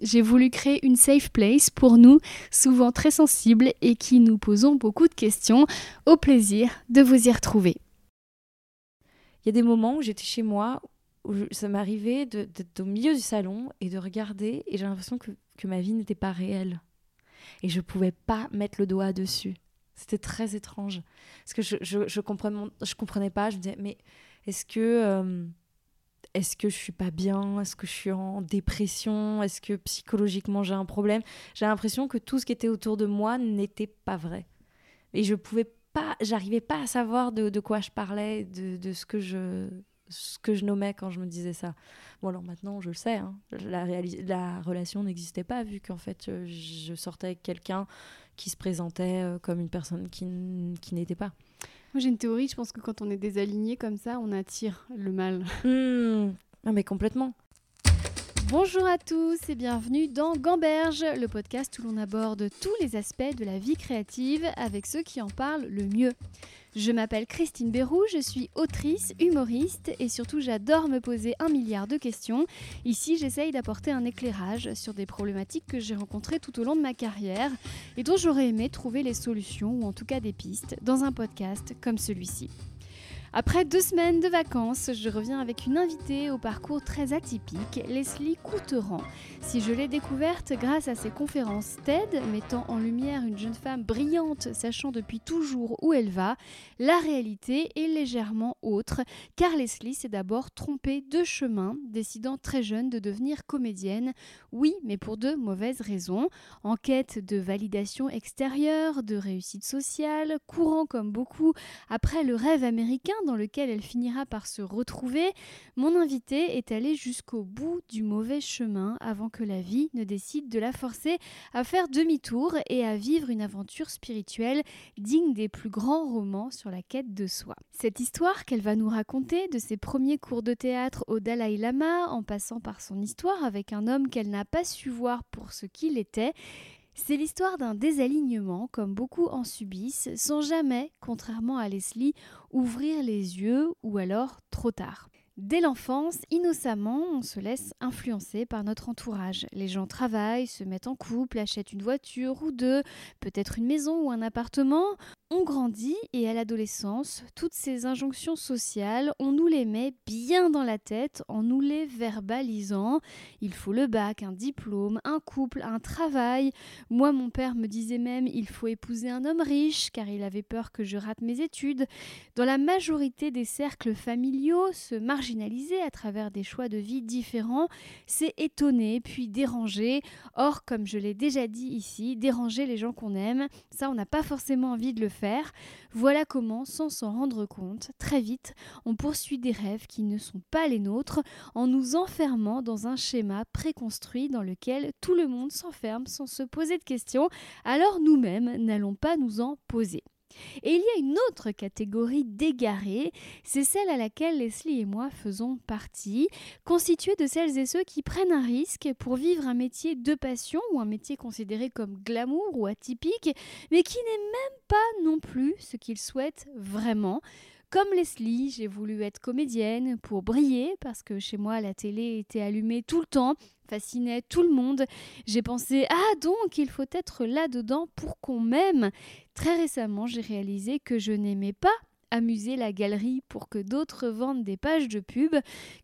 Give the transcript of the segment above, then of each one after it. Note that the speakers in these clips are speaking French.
J'ai voulu créer une safe place pour nous, souvent très sensibles et qui nous posons beaucoup de questions. Au plaisir de vous y retrouver. Il y a des moments où j'étais chez moi, où ça m'arrivait d'être au milieu du salon et de regarder, et j'ai l'impression que, que ma vie n'était pas réelle. Et je pouvais pas mettre le doigt dessus. C'était très étrange. Parce que je, comprenais, je comprenais pas. Je me disais, mais est-ce que. Euh, est-ce que je suis pas bien? Est-ce que je suis en dépression? Est-ce que psychologiquement j'ai un problème? J'ai l'impression que tout ce qui était autour de moi n'était pas vrai. Et je pouvais pas, j'arrivais pas à savoir de, de, quoi je parlais, de, ce que je ce que je nommais quand je me disais ça. Bon alors maintenant je le sais, hein, la, la relation n'existait pas vu qu'en fait euh, je sortais avec quelqu'un qui se présentait euh, comme une personne qui, qui n'était pas. Moi j'ai une théorie, je pense que quand on est désaligné comme ça, on attire le mal. Mmh. Non mais complètement. Bonjour à tous et bienvenue dans Gamberge, le podcast où l'on aborde tous les aspects de la vie créative avec ceux qui en parlent le mieux. Je m'appelle Christine Bérou, je suis autrice, humoriste et surtout j'adore me poser un milliard de questions. Ici j'essaye d'apporter un éclairage sur des problématiques que j'ai rencontrées tout au long de ma carrière et dont j'aurais aimé trouver les solutions ou en tout cas des pistes dans un podcast comme celui-ci. Après deux semaines de vacances, je reviens avec une invitée au parcours très atypique, Leslie Couteran. Si je l'ai découverte grâce à ses conférences TED, mettant en lumière une jeune femme brillante, sachant depuis toujours où elle va, la réalité est légèrement autre, car Leslie s'est d'abord trompée de chemin, décidant très jeune de devenir comédienne. Oui, mais pour de mauvaises raisons. En quête de validation extérieure, de réussite sociale, courant comme beaucoup après le rêve américain dans lequel elle finira par se retrouver, mon invité est allé jusqu'au bout du mauvais chemin avant que la vie ne décide de la forcer à faire demi-tour et à vivre une aventure spirituelle digne des plus grands romans sur la quête de soi. Cette histoire qu'elle va nous raconter de ses premiers cours de théâtre au Dalai Lama en passant par son histoire avec un homme qu'elle n'a pas su voir pour ce qu'il était c'est l'histoire d'un désalignement, comme beaucoup en subissent, sans jamais, contrairement à Leslie, ouvrir les yeux ou alors trop tard. Dès l'enfance, innocemment, on se laisse influencer par notre entourage. Les gens travaillent, se mettent en couple, achètent une voiture ou deux, peut-être une maison ou un appartement. On grandit et à l'adolescence, toutes ces injonctions sociales, on nous les met bien dans la tête en nous les verbalisant. Il faut le bac, un diplôme, un couple, un travail. Moi, mon père me disait même il faut épouser un homme riche car il avait peur que je rate mes études. Dans la majorité des cercles familiaux, se marginaliser à travers des choix de vie différents, c'est étonner puis déranger. Or, comme je l'ai déjà dit ici, déranger les gens qu'on aime, ça on n'a pas forcément envie de le faire faire. Voilà comment, sans s'en rendre compte, très vite, on poursuit des rêves qui ne sont pas les nôtres en nous enfermant dans un schéma préconstruit dans lequel tout le monde s'enferme sans se poser de questions, alors nous-mêmes n'allons pas nous en poser. Et il y a une autre catégorie d'égarés, c'est celle à laquelle Leslie et moi faisons partie, constituée de celles et ceux qui prennent un risque pour vivre un métier de passion ou un métier considéré comme glamour ou atypique, mais qui n'est même pas non plus ce qu'ils souhaitent vraiment. Comme Leslie, j'ai voulu être comédienne pour briller parce que chez moi la télé était allumée tout le temps, fascinait tout le monde. J'ai pensé ah donc il faut être là-dedans pour qu'on m'aime. Très récemment, j'ai réalisé que je n'aimais pas amuser la galerie pour que d'autres vendent des pages de pub,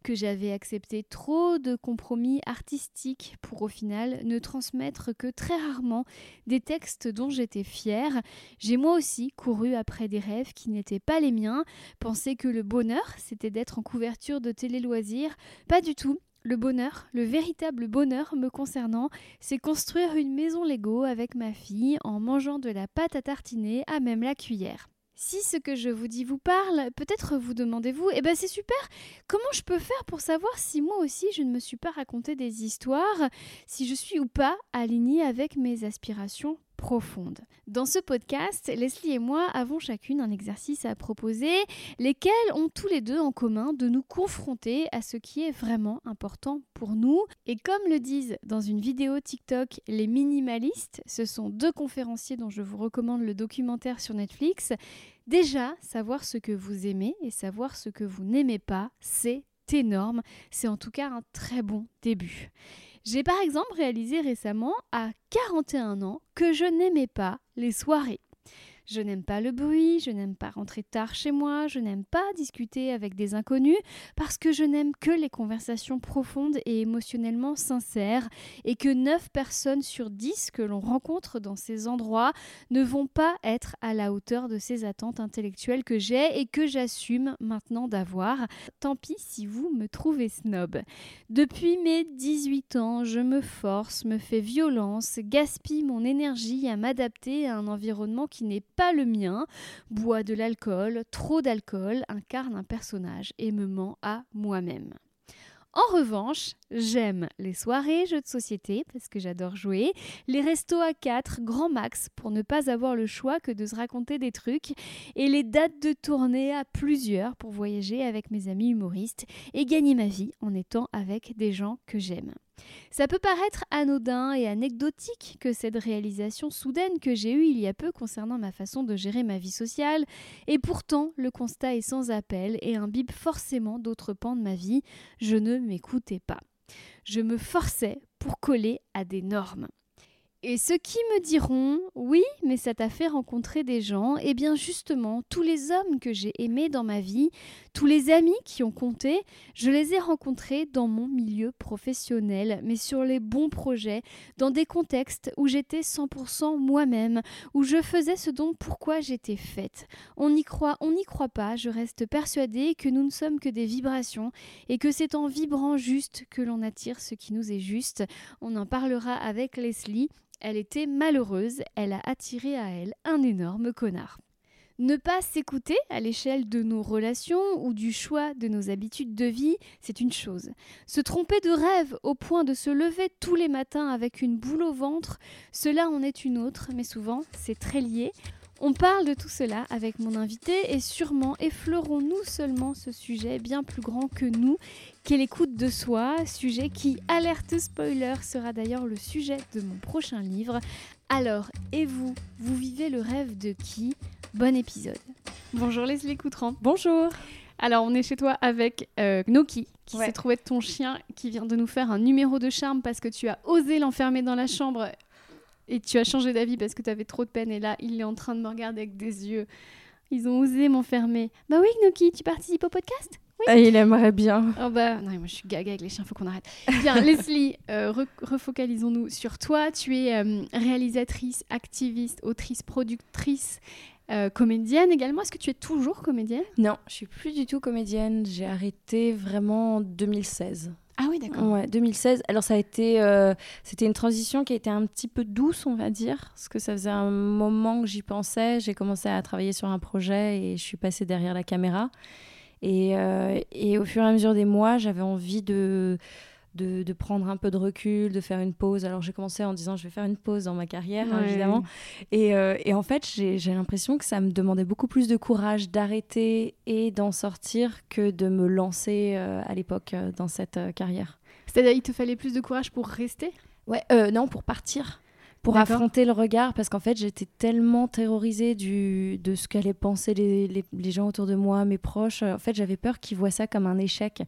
que j'avais accepté trop de compromis artistiques pour au final ne transmettre que très rarement des textes dont j'étais fière. J'ai moi aussi couru après des rêves qui n'étaient pas les miens, penser que le bonheur c'était d'être en couverture de télé-loisirs, pas du tout. Le bonheur, le véritable bonheur me concernant, c'est construire une maison Lego avec ma fille en mangeant de la pâte à tartiner à même la cuillère. Si ce que je vous dis vous parle, peut-être vous demandez-vous, eh ben c'est super, comment je peux faire pour savoir si moi aussi je ne me suis pas raconté des histoires, si je suis ou pas alignée avec mes aspirations Dans ce podcast, Leslie et moi avons chacune un exercice à proposer, lesquels ont tous les deux en commun de nous confronter à ce qui est vraiment important pour nous. Et comme le disent dans une vidéo TikTok les minimalistes, ce sont deux conférenciers dont je vous recommande le documentaire sur Netflix, déjà savoir ce que vous aimez et savoir ce que vous n'aimez pas, c'est énorme. C'est en tout cas un très bon début. J'ai par exemple réalisé récemment, à 41 ans, que je n'aimais pas les soirées. Je n'aime pas le bruit, je n'aime pas rentrer tard chez moi, je n'aime pas discuter avec des inconnus parce que je n'aime que les conversations profondes et émotionnellement sincères et que 9 personnes sur 10 que l'on rencontre dans ces endroits ne vont pas être à la hauteur de ces attentes intellectuelles que j'ai et que j'assume maintenant d'avoir. Tant pis si vous me trouvez snob. Depuis mes 18 ans, je me force, me fais violence, gaspille mon énergie à m'adapter à un environnement qui n'est pas le mien, boit de l'alcool, trop d'alcool, incarne un personnage et me ment à moi-même. En revanche, j'aime les soirées jeux de société parce que j'adore jouer, les restos à 4, grand max pour ne pas avoir le choix que de se raconter des trucs, et les dates de tournée à plusieurs pour voyager avec mes amis humoristes et gagner ma vie en étant avec des gens que j'aime. Ça peut paraître anodin et anecdotique que cette réalisation soudaine que j'ai eue il y a peu concernant ma façon de gérer ma vie sociale, et pourtant le constat est sans appel et imbibe forcément d'autres pans de ma vie, je ne m'écoutais pas. Je me forçais pour coller à des normes. Et ceux qui me diront oui, mais ça t'a fait rencontrer des gens, eh bien justement, tous les hommes que j'ai aimés dans ma vie, tous les amis qui ont compté, je les ai rencontrés dans mon milieu professionnel, mais sur les bons projets, dans des contextes où j'étais 100% moi-même, où je faisais ce dont pourquoi j'étais faite. On y croit, on n'y croit pas, je reste persuadée que nous ne sommes que des vibrations et que c'est en vibrant juste que l'on attire ce qui nous est juste. On en parlera avec Leslie. Elle était malheureuse, elle a attiré à elle un énorme connard. Ne pas s'écouter à l'échelle de nos relations ou du choix de nos habitudes de vie, c'est une chose. Se tromper de rêve au point de se lever tous les matins avec une boule au ventre, cela en est une autre, mais souvent c'est très lié. On parle de tout cela avec mon invité et sûrement effleurons-nous seulement ce sujet bien plus grand que nous, qu'est l'écoute de soi, sujet qui, alerte spoiler, sera d'ailleurs le sujet de mon prochain livre. Alors, et vous, vous vivez le rêve de qui? Bon épisode. Bonjour Leslie Coutran. Bonjour. Alors, on est chez toi avec euh, Gnoki, qui Ouais. s'est trouvé ton chien, qui vient de nous faire un numéro de charme parce que tu as osé l'enfermer dans la chambre et tu as changé d'avis parce que tu avais trop de peine. Et là, il est en train de me regarder avec des yeux. Ils ont osé m'enfermer. Bah oui, Gnoki, tu participes au podcast? Ah, il aimerait bien. Oh bah, non, moi je suis gaga avec les chiens, faut qu'on arrête. Bien, Leslie, euh, re- refocalisons-nous sur toi. Tu es euh, réalisatrice, activiste, autrice, productrice, euh, comédienne également. Est-ce que tu es toujours comédienne? Non, je suis plus du tout comédienne. J'ai arrêté vraiment en 2016. Ah oui, d'accord. Ouais, 2016. Alors ça a été, euh, c'était une transition qui a été un petit peu douce, on va dire, parce que ça faisait un moment que j'y pensais. J'ai commencé à travailler sur un projet et je suis passée derrière la caméra. Et, euh, et au fur et à mesure des mois, j'avais envie de, de, de prendre un peu de recul, de faire une pause. Alors j'ai commencé en disant je vais faire une pause dans ma carrière, hein, évidemment. Et, euh, et en fait, j'ai j'ai l'impression que ça me demandait beaucoup plus de courage d'arrêter et d'en sortir que de me lancer euh, à l'époque euh, dans cette carrière. C'est-à-dire, il te fallait plus de courage pour rester? Ouais, non, pour partir. Pour affronter le regard, parce qu'en fait, j'étais tellement terrorisée du, de ce qu'allaient penser les, les, les gens autour de moi, mes proches. En fait, j'avais peur qu'ils voient ça comme un échec,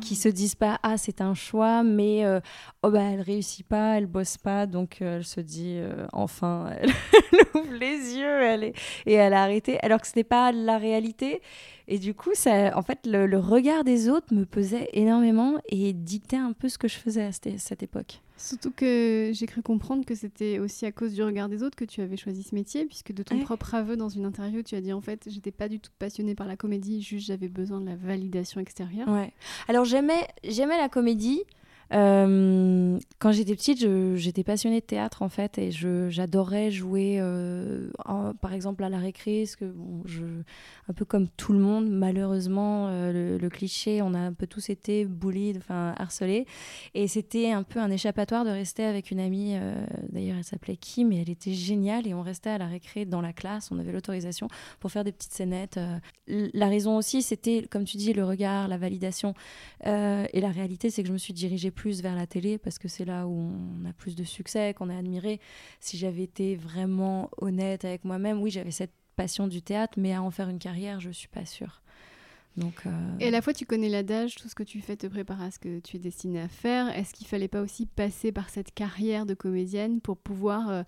qu'ils se disent pas ah c'est un choix, mais euh, oh bah elle réussit pas, elle bosse pas, donc euh, elle se dit euh, enfin elle, elle ouvre les yeux, elle est et elle a arrêté, alors que ce n'est pas la réalité. Et du coup, ça, en fait, le, le regard des autres me pesait énormément et dictait un peu ce que je faisais à cette, cette époque. Surtout que j'ai cru comprendre que c'était aussi à cause du regard des autres que tu avais choisi ce métier, puisque de ton Ouais. propre aveu dans une interview, tu as dit en fait, j'étais pas du tout passionnée par la comédie, juste j'avais besoin de la validation extérieure. Ouais. Alors j'aimais, j'aimais la comédie. Euh, quand j'étais petite, j'étais passionnée de théâtre en fait et j'adorais jouer par exemple à la récré, parce que je, un peu comme tout le monde, malheureusement, le, le, cliché, on a un peu tous été bullied, enfin harcelés. Et c'était un peu un échappatoire de rester avec une amie, d'ailleurs elle s'appelait Kim et elle était géniale et on restait à la récré dans la classe, on avait l'autorisation pour faire des petites scénettes. La raison aussi, c'était, comme tu dis, le regard, la validation. Euh, et la réalité, c'est que je me suis dirigée plus vers la télé parce que c'est là où on a plus de succès, qu'on est admiré. Si j'avais été vraiment honnête avec moi-même, oui, j'avais cette passion du théâtre, mais à en faire une carrière, je suis pas sûre. Donc, euh, Et à la fois, tu connais l'adage, tout ce que tu fais te prépare à ce que tu es destiné à faire. Est-ce qu'il fallait pas aussi passer par cette carrière de comédienne pour pouvoir euh,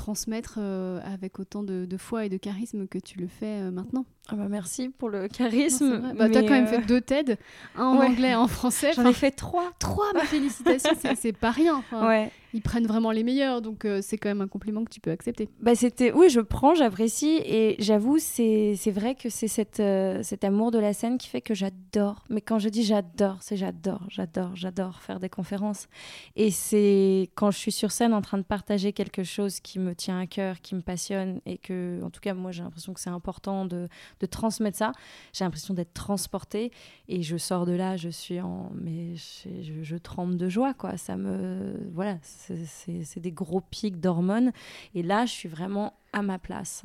transmettre euh, avec autant de, foi et de charisme que tu le fais maintenant ah bah Merci pour le charisme. Bah, tu as quand même fait deux TED, un en anglais, un en français. J'en ai fait trois. Trois, ma félicitations, c'est pas rien. ouais ils prennent vraiment les meilleurs, donc euh, c'est quand même un compliment que tu peux accepter. Bah c'était, oui, je prends, j'apprécie, et j'avoue, c'est vrai que c'est cette, euh, cet amour de la scène qui fait que j'adore. Mais quand je dis j'adore, c'est j'adore, j'adore, j'adore faire des conférences. Et c'est quand je suis sur scène en train de partager quelque chose qui me tient à cœur, qui me passionne, et que, en tout cas, moi j'ai l'impression que c'est important de, de, transmettre ça. J'ai l'impression d'être transportée, et je sors de là, je suis en, mais je, je tremble de joie, quoi. Ça me, voilà c'est des gros pics d'hormones. Et là, je suis vraiment à ma place.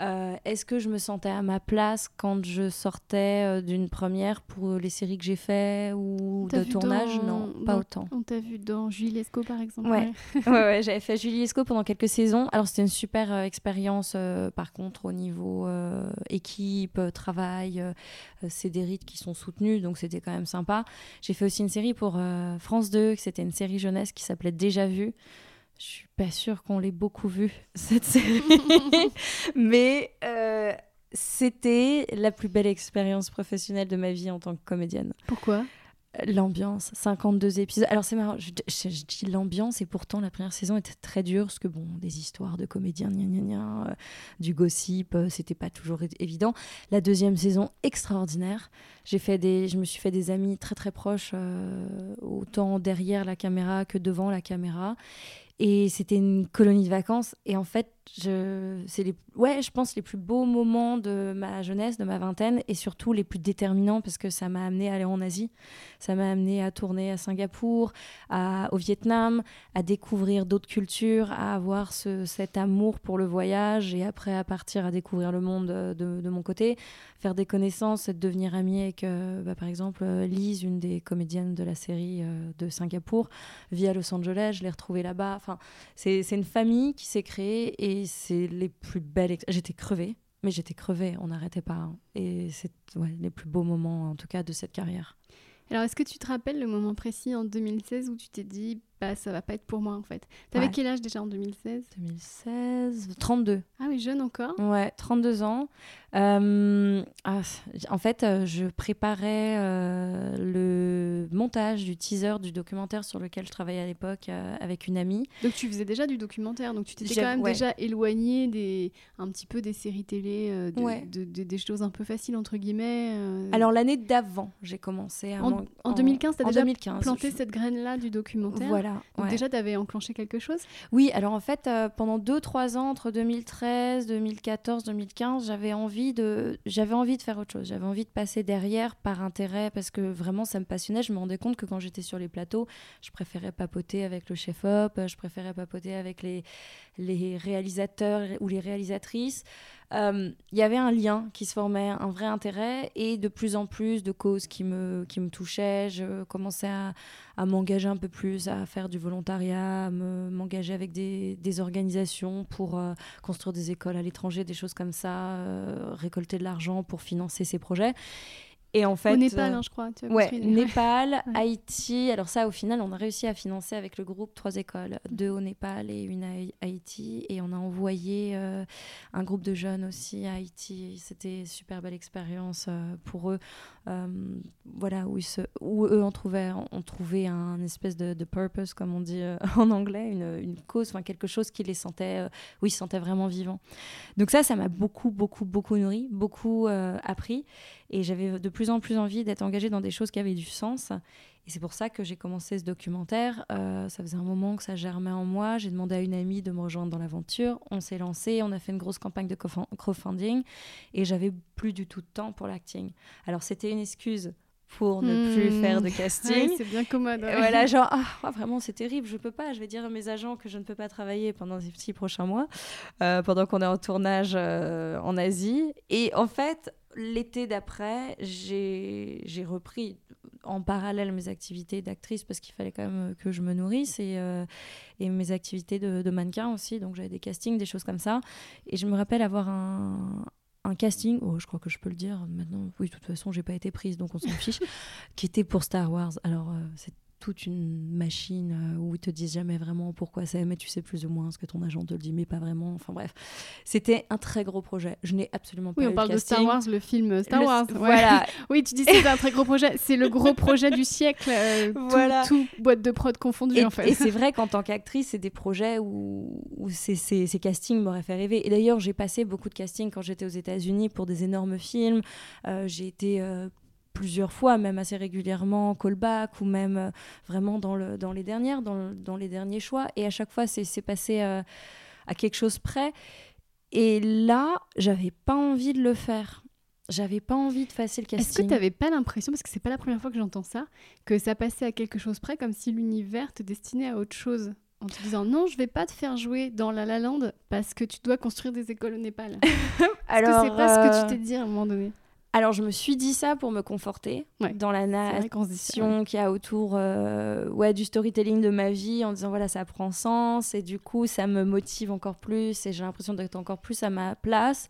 Euh, est-ce que je me sentais à ma place quand je sortais euh, d'une première pour les séries que j'ai fait ou de tournage? Non, pas autant. On t'a vu dans Julie Lescaut par exemple Ouais, ouais. j'avais fait Julie Lescaut pendant quelques saisons. Alors c'était une super euh, expérience par contre au niveau équipe, travail, c'est des rites qui sont soutenus donc c'était quand même sympa. J'ai fait aussi une série pour France 2, c'était une série jeunesse qui s'appelait Déjà Vu. Je suis pas sûre qu'on l'ait beaucoup vu cette série, mais euh, c'était la plus belle expérience professionnelle de ma vie en tant que comédienne. Pourquoi? L'ambiance, 52 épisodes. Alors c'est marrant, je, dis l'ambiance et pourtant la première saison était très dure parce que bon, des histoires de comédiens, gna gna gna, euh, du gossip, euh, c'était pas toujours évident. La deuxième saison, extraordinaire. J'ai fait des, je me suis fait des amis très très proches, autant derrière la caméra que devant la caméra. Et c'était une colonie de vacances. Et en fait, je, c'est les, ouais, je pense les plus beaux moments de ma jeunesse, de ma vingtaine, et surtout les plus déterminants parce que ça m'a amené à aller en Asie, ça m'a amené à tourner à Singapour, à, au Vietnam, à découvrir d'autres cultures, à avoir ce, cet amour pour le voyage, et après à partir à découvrir le monde de, de mon côté, faire des connaissances, devenir amie avec, euh, bah, par exemple, Lise, une des comédiennes de la série euh, de Singapour, vit à Los Angeles, je l'ai retrouvée là-bas. Enfin, c'est, c'est une famille qui s'est créée et c'est les plus belles. J'étais crevée, mais j'étais crevée, on n'arrêtait pas. Hein. Et c'est les plus beaux moments, en tout cas, de cette carrière. Alors, est-ce que tu te rappelles le moment précis en 2016 où tu t'es dit, bah, ça va pas être pour moi en fait T'avais quel âge déjà en 2016 2016, 32. Ah oui, jeune encore Ouais, 32 ans. Euh, ah, en fait, euh, je préparais euh, le montage du teaser du documentaire sur lequel je travaillais à l'époque avec une amie. Donc tu faisais déjà du documentaire, donc tu t'étais quand même déjà éloigné des, un petit peu des séries télé, de, des choses un peu faciles entre guillemets. Alors l'année d'avant, j'ai commencé à... En, en 2015, tu as déjà 2015, planté cette graine-là du documentaire? Voilà. Donc déjà, tu avais enclenché quelque chose? Oui, alors en fait, pendant 2-3 ans, entre 2013, 2014, 2015, j'avais envie de, j'avais envie de faire autre chose. J'avais envie de passer derrière par intérêt parce que vraiment ça me passionnait. Je me rendais compte que quand j'étais sur les plateaux, je préférais papoter avec le chef-op, je préférais papoter avec les, les réalisateurs ou les réalisatrices. Il euh, y avait un lien qui se formait, un vrai intérêt et de plus en plus de causes qui me, qui me touchaient. Je commençais à, à m'engager un peu plus, à faire du volontariat, à m'engager avec des, des, organisations pour euh, construire des écoles à l'étranger, des choses comme ça, euh, récolter de l'argent pour financer ces projets. Et en fait, au Népal, hein, je crois. Tu ouais, Népal, Haïti. Alors ça, au final, on a réussi à financer avec le groupe trois écoles, mm. deux au Népal et une à Haïti. Et on a envoyé euh, un groupe de jeunes aussi à Haïti. C'était une super belle expérience euh, pour eux. Euh, voilà, où, se, où, eux ont trouvé, ont trouvé un espèce de, de purpose, comme on dit en anglais, une, une cause, enfin quelque chose qui les sentait, où ils se sentaient vraiment vivants. Donc ça, ça m'a beaucoup, beaucoup, beaucoup nourri, beaucoup appris. Et j'avais de plus en plus envie d'être engagée dans des choses qui avaient du sens. Et c'est pour ça que j'ai commencé ce documentaire. Euh, ça faisait un moment que ça germait en moi. J'ai demandé à une amie de me rejoindre dans l'aventure. On s'est lancé, on a fait une grosse campagne de crowdfunding et j'avais plus du tout de temps pour l'acting. Alors c'était une excuse pour ne plus hmm. faire de casting. c'est bien commode. Voilà, genre, ah, vraiment, c'est terrible, je peux pas. Je vais dire à mes agents que je ne peux pas travailler pendant ces six prochains mois, euh, pendant qu'on est en tournage euh, en Asie. Et en fait, l'été d'après, j'ai repris en parallèle mes activités d'actrice parce qu'il fallait quand même que je me nourrisse et, euh, et mes activités de, de mannequin aussi. Donc j'avais des castings, des choses comme ça. Et je me rappelle avoir un, un casting, oh, je crois que je peux le dire maintenant, oui, de toute façon, j'ai pas été prise, donc on s'en fiche, qui était pour Star Wars. Alors, euh, c'est toute une machine euh, où ils te disent jamais vraiment pourquoi c'est, mais tu sais plus ou moins ce que ton agent te le dit, mais pas vraiment. Enfin bref, c'était un très gros projet. Je n'ai absolument pas. Oui, on parle de Star Wars, le film Star Wars. Voilà. oui, tu dis c'est un très gros projet. C'est le gros projet du siècle. Euh, voilà. Tout, boîte de prod confondue en fait. Et c'est vrai qu'en tant qu'actrice, c'est des projets où, où ces, ces, castings m'auraient fait rêver. Et d'ailleurs, j'ai passé beaucoup de castings quand j'étais aux États-Unis pour des énormes films. Euh, j'ai été plusieurs fois, même assez régulièrement, callback ou même euh, vraiment dans, le, dans les dernières, dans, dans, les derniers choix. Et à chaque fois, c'est passé euh, à quelque chose près. Et là, j'avais pas envie de le faire. J'avais pas envie de passer le casting. Est-ce que tu n'avais pas l'impression, parce que c'est pas la première fois que j'entends ça, que ça passait à quelque chose près, comme si l'univers te destinait à autre chose en te disant non, je vais pas te faire jouer dans La La Land parce que tu dois construire des écoles au Népal. Alors, c'est pas ce que tu t'es dit à un moment donné? Alors, je me suis dit ça pour me conforter dans la nation qu'il y a autour euh, ouais, du storytelling de ma vie, en disant voilà, ça prend sens, et du coup, ça me motive encore plus, et j'ai l'impression d'être encore plus à ma place.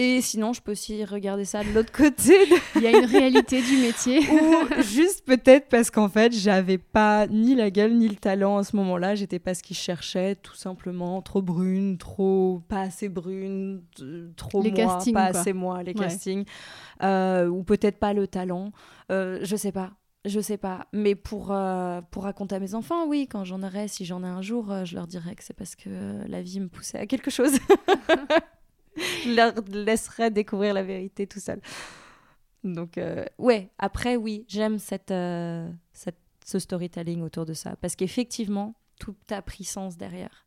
Et sinon, je peux aussi regarder ça de l'autre côté. Il y a une réalité du métier. Ou juste peut-être parce qu'en fait, j'avais pas ni la gueule ni le talent à ce moment-là. J'étais pas ce qu'ils cherchaient, tout simplement. Trop brune, trop pas assez brune, trop les moi, pas assez moi, les castings. Euh, ou peut-être pas le talent. Euh, je sais pas. Je sais pas, mais pour, euh, pour raconter à mes enfants, oui, quand j'en aurai, si j'en ai un jour, je leur dirai que c'est parce que la vie me poussait à quelque chose. je leur laisserai découvrir la vérité tout seul. Donc, euh, ouais, après, oui, j'aime cette, euh, cette, ce storytelling autour de ça. Parce qu'effectivement, tout a pris sens derrière.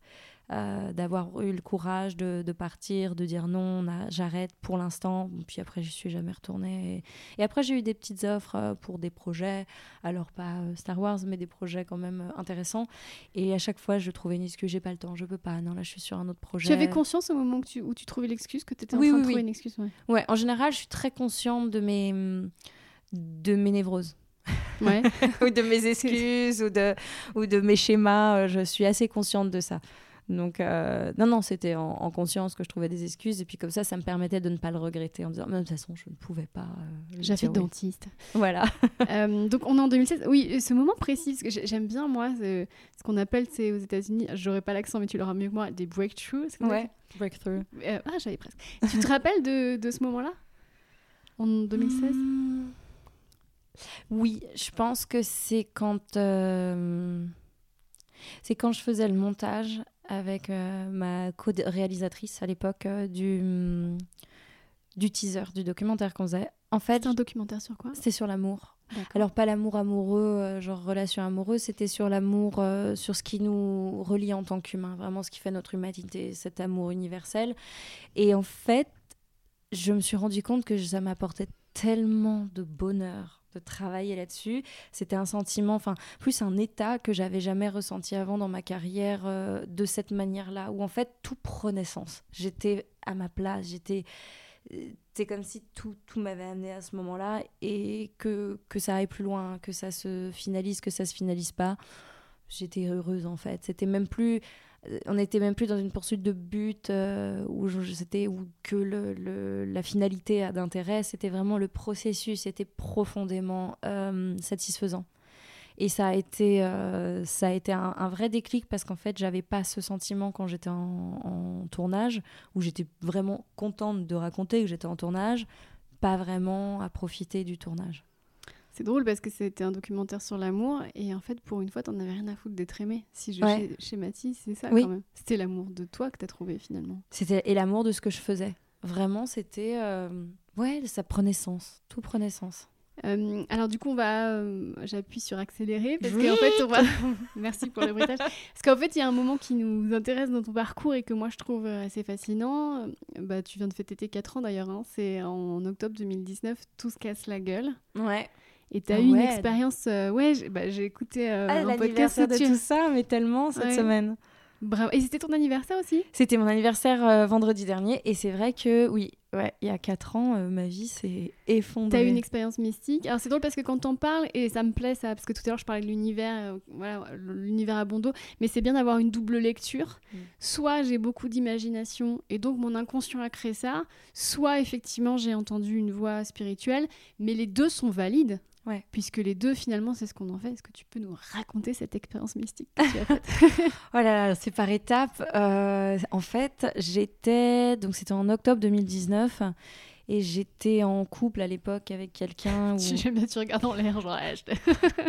Euh, d'avoir eu le courage de, partir, de dire non, j'arrête pour l'instant. Puis après, je suis jamais retournée. Et, après, j'ai eu des petites offres euh, pour des projets, alors pas euh, Star Wars, mais des projets quand même intéressants. Et à chaque fois, je trouvais une excuse, j'ai pas le temps, je peux pas. Non, là, je suis sur un autre projet. Tu avais conscience au moment où tu trouvais l'excuse que tu étais en train de trouver une excuse ouais. ouais, en général, je suis très consciente de mes, de mes névroses. Ouais. ou de mes excuses ou de, ou de mes schémas. Je suis assez consciente de ça. Donc, euh, non, non, c'était en, conscience que je trouvais des excuses. Et puis, comme ça, ça me permettait de ne pas le regretter en me disant, de toute façon, je ne pouvais pas. Euh, J'avais dentiste. Voilà. Euh, donc, on est en 2016. Oui, ce moment précis, parce que j'aime bien, moi, ce, qu'on appelle, c'est aux États-Unis, j'aurais pas l'accent, mais tu l'auras mieux que moi, des breakthroughs. Ouais, breakthrough. ah, j'avais presque. tu te rappelles de, de ce moment-là? En 2016 hmm. Oui, je pense que c'est quand. C'est quand je faisais le montage avec euh, ma co-réalisatrice à l'époque euh, du, mm, du teaser, du documentaire qu'on faisait. En fait, un documentaire sur quoi? C'était sur l'amour. Alors pas l'amour amoureux, euh, genre relation amoureuse, c'était sur l'amour, sur ce qui nous relie en tant qu'humain, vraiment ce qui fait notre humanité, cet amour universel. Et en fait, je me suis rendu compte que ça m'apportait tellement de bonheur de travailler là-dessus. C'était un sentiment, enfin, plus un état que j'avais jamais ressenti avant dans ma carrière euh, de cette manière-là, où en fait tout prenait sens. J'étais à ma place, j'étais. C'est comme si tout, tout m'avait amené à ce moment-là et que, que ça aille plus loin, que ça se finalise, que ça se finalise pas. J'étais heureuse en fait. C'était même plus on n'était même plus dans une poursuite de but euh, où c'était que le, la finalité d'intérêt, c'était vraiment le processus, c'était profondément euh, satisfaisant. Et ça a été, euh, ça a été un, vrai déclic parce qu'en fait, j'avais pas ce sentiment quand j'étais en, en, tournage, où j'étais vraiment contente de raconter que j'étais en tournage, pas vraiment à profiter du tournage. C'est drôle parce que c'était un documentaire sur l'amour et en fait, pour une fois, t'en avais rien à foutre d'être aimé. Si je schématise, c'est ça quand même. C'était l'amour de toi que t'as trouvé finalement. C'était et l'amour de ce que je faisais. Vraiment, c'était. Euh, ouais, ça prenait sens. Tout prenait sens. Euh, alors du coup, on va, euh, j'appuie sur accélérer parce qu'en fait, on va. Merci pour le bruitage. Parce qu'en fait, il y a un moment qui nous intéresse dans ton parcours et que moi je trouve assez fascinant. Bah, tu viens de fêter tes 4 ans d'ailleurs. Hein. C'est en octobre 2019, tout se casse la gueule. Ouais. Et tu as Ah eu une expérience. ouais, j'ai bah, écouté euh, Ah, un podcast de tout ça, mais tellement cette Ouais. semaine. Bravo. Et c'était ton anniversaire aussi? C'était mon anniversaire euh, vendredi dernier et c'est vrai que oui, ouais, il y a 4 ans, euh, ma vie s'est effondrée. T'as eu une expérience mystique? Alors c'est drôle parce que quand t'en parles, et ça me plaît ça, parce que tout à l'heure je parlais de l'univers, euh, voilà, l'univers à Bondo, mais c'est bien d'avoir une double lecture. Mm. Soit j'ai beaucoup d'imagination et donc mon inconscient a créé ça, soit effectivement j'ai entendu une voix spirituelle, mais les deux sont valides. Ouais. Puisque les deux, finalement, c'est ce qu'on en fait. Est-ce que tu peux nous raconter cette expérience mystique que tu as faite Oh c'est par étapes. Euh, en fait, j'étais donc c'était en octobre 2019 et j'étais en couple à l'époque avec quelqu'un. où- J'aime bien, tu regardes en l'air, genre, te-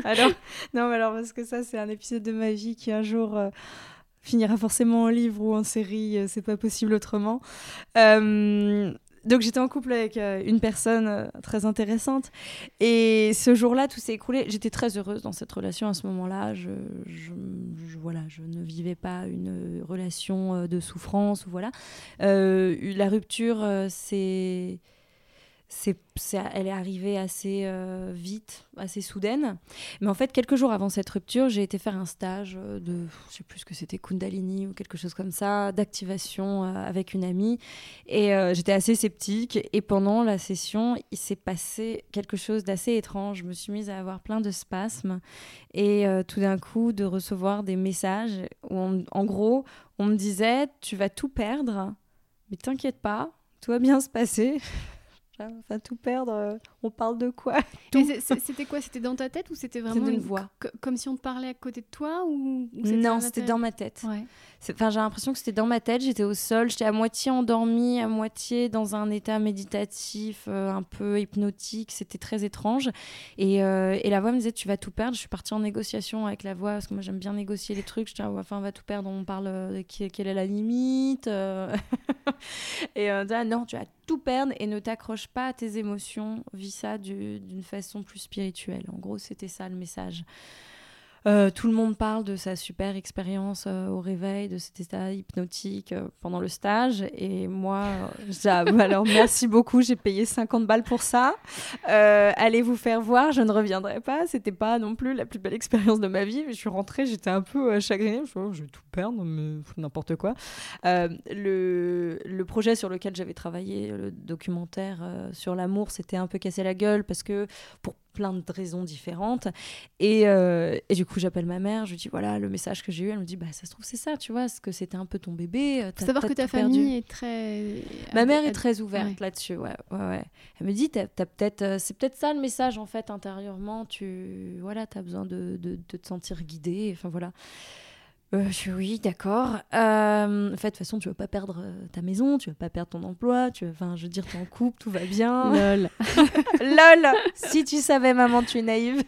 alors non, mais alors parce que ça c'est un épisode de ma vie qui un jour euh, finira forcément en livre ou en série. euh, c'est pas possible autrement. Euh, donc j'étais en couple avec euh, une personne euh, très intéressante et ce jour-là tout s'est écroulé. J'étais très heureuse dans cette relation à ce moment-là. Je, voilà, je ne vivais pas une euh, relation de souffrance ou voilà. La rupture, c'est elle est arrivée assez euh, vite, assez soudaine. Mais en fait, quelques jours avant cette rupture, j'ai été faire un stage euh, de, je sais plus ce que c'était, Kundalini ou quelque chose comme ça, d'activation euh, avec une amie. Et j'étais assez sceptique. Et pendant la session, il s'est passé quelque chose d'assez étrange. Je me suis mise à avoir plein de spasmes. Et tout d'un coup, de recevoir des messages où, en gros, on me disait Tu vas tout perdre, mais t'inquiète pas, tout va bien se passer. Enfin, tout perdre, euh, on parle de quoi? C'était quoi? C'était dans ta tête ou c'était vraiment une voix. co- Comme si on te parlait à côté de toi ou, Non, c'était dans ma tête. Ouais. Enfin, j'ai l'impression que c'était dans ma tête. J'étais au sol, j'étais à moitié endormie, à moitié dans un état méditatif, euh, un peu hypnotique. C'était très étrange. Et, euh, et la voix me disait Tu vas tout perdre. Je suis partie en négociation avec la voix parce que moi j'aime bien négocier les trucs. Je dis Ah Enfin, on va tout perdre. On parle euh, de quelle est la limite. et euh, ah, non, tu vas tout perdre et ne t'accroche pas à tes émotions. Vis ça du- d'une façon plus spirituelle. En gros, c'était ça le message. Euh, tout le monde parle de sa super expérience euh, au réveil, de cet état hypnotique euh, pendant le stage. Et moi, alors merci beaucoup, j'ai payé 50 balles pour ça. Allez vous faire voir, je ne reviendrai pas. C'était pas non plus la plus belle expérience de ma vie. Mais je suis rentrée, j'étais un peu chagrinée. Oh, je vais tout perdre, n'importe quoi. Le, le projet sur lequel j'avais travaillé, le documentaire sur l'amour, c'était un peu cassé la gueule parce que pour plein de raisons différentes. Et, euh, et du coup, j'appelle ma mère, je lui dis voilà le message que j'ai eu. Elle me dit bah ça se trouve c'est ça, tu vois, parce que c'était un peu ton bébé. euh, Faut savoir que ta tout perdu. famille est très. Ma mère est très ouverte ouais. là-dessus, ouais, ouais, ouais. Elle me dit, t'as, t'as peut-être, euh, c'est peut-être ça le message en fait intérieurement. Tu, voilà, t'as besoin de, de, de te sentir guidée. Enfin voilà. Euh, je oui, d'accord. Euh, en fait, de toute façon, tu vas pas perdre euh, ta maison, tu vas pas perdre ton emploi. Tu, vas- enfin, je veux dire, t'es en couple, tout va bien. Lol. Lol, si tu savais, maman, tu es naïve.